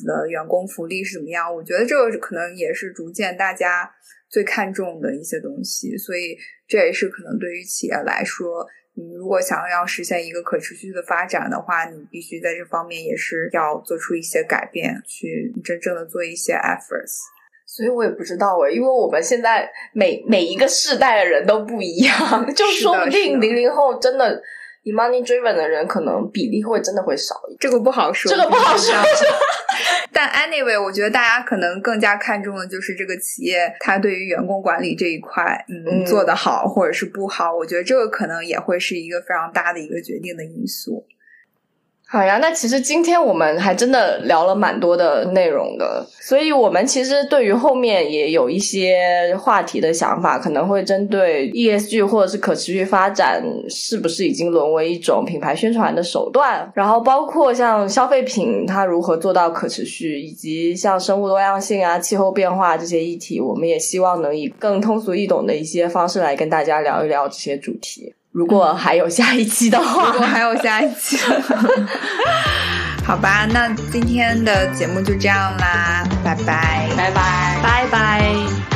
的员工福利是怎么样？我觉得这个可能也是逐渐大家最看重的一些东西，所以这也是可能对于企业来说，你如果想要实现一个可持续的发展的话，你必须在这方面也是要做出一些改变，去真正的做一些 efforts。所以我也不知道哎，因为我们现在每每一个世代的人都不一样，[laughs] 就说不定零零后真的以 money driven 的人可能比例会真的会少一点。这个不好说，这个不好说。但 anyway，我觉得大家可能更加看重的就是这个企业它对于员工管理这一块，嗯，做得好或者是不好。我觉得这个可能也会是一个非常大的一个决定的因素。好呀，那其实今天我们还真的聊了蛮多的内容的，所以我们其实对于后面也有一些话题的想法，可能会针对 ESG 或者是可持续发展是不是已经沦为一种品牌宣传的手段，然后包括像消费品它如何做到可持续，以及像生物多样性啊、气候变化这些议题，我们也希望能以更通俗易懂的一些方式来跟大家聊一聊这些主题。如果还有下一期的话，如果还有下一期，[laughs] 好吧，那今天的节目就这样啦，拜拜，拜拜，拜拜。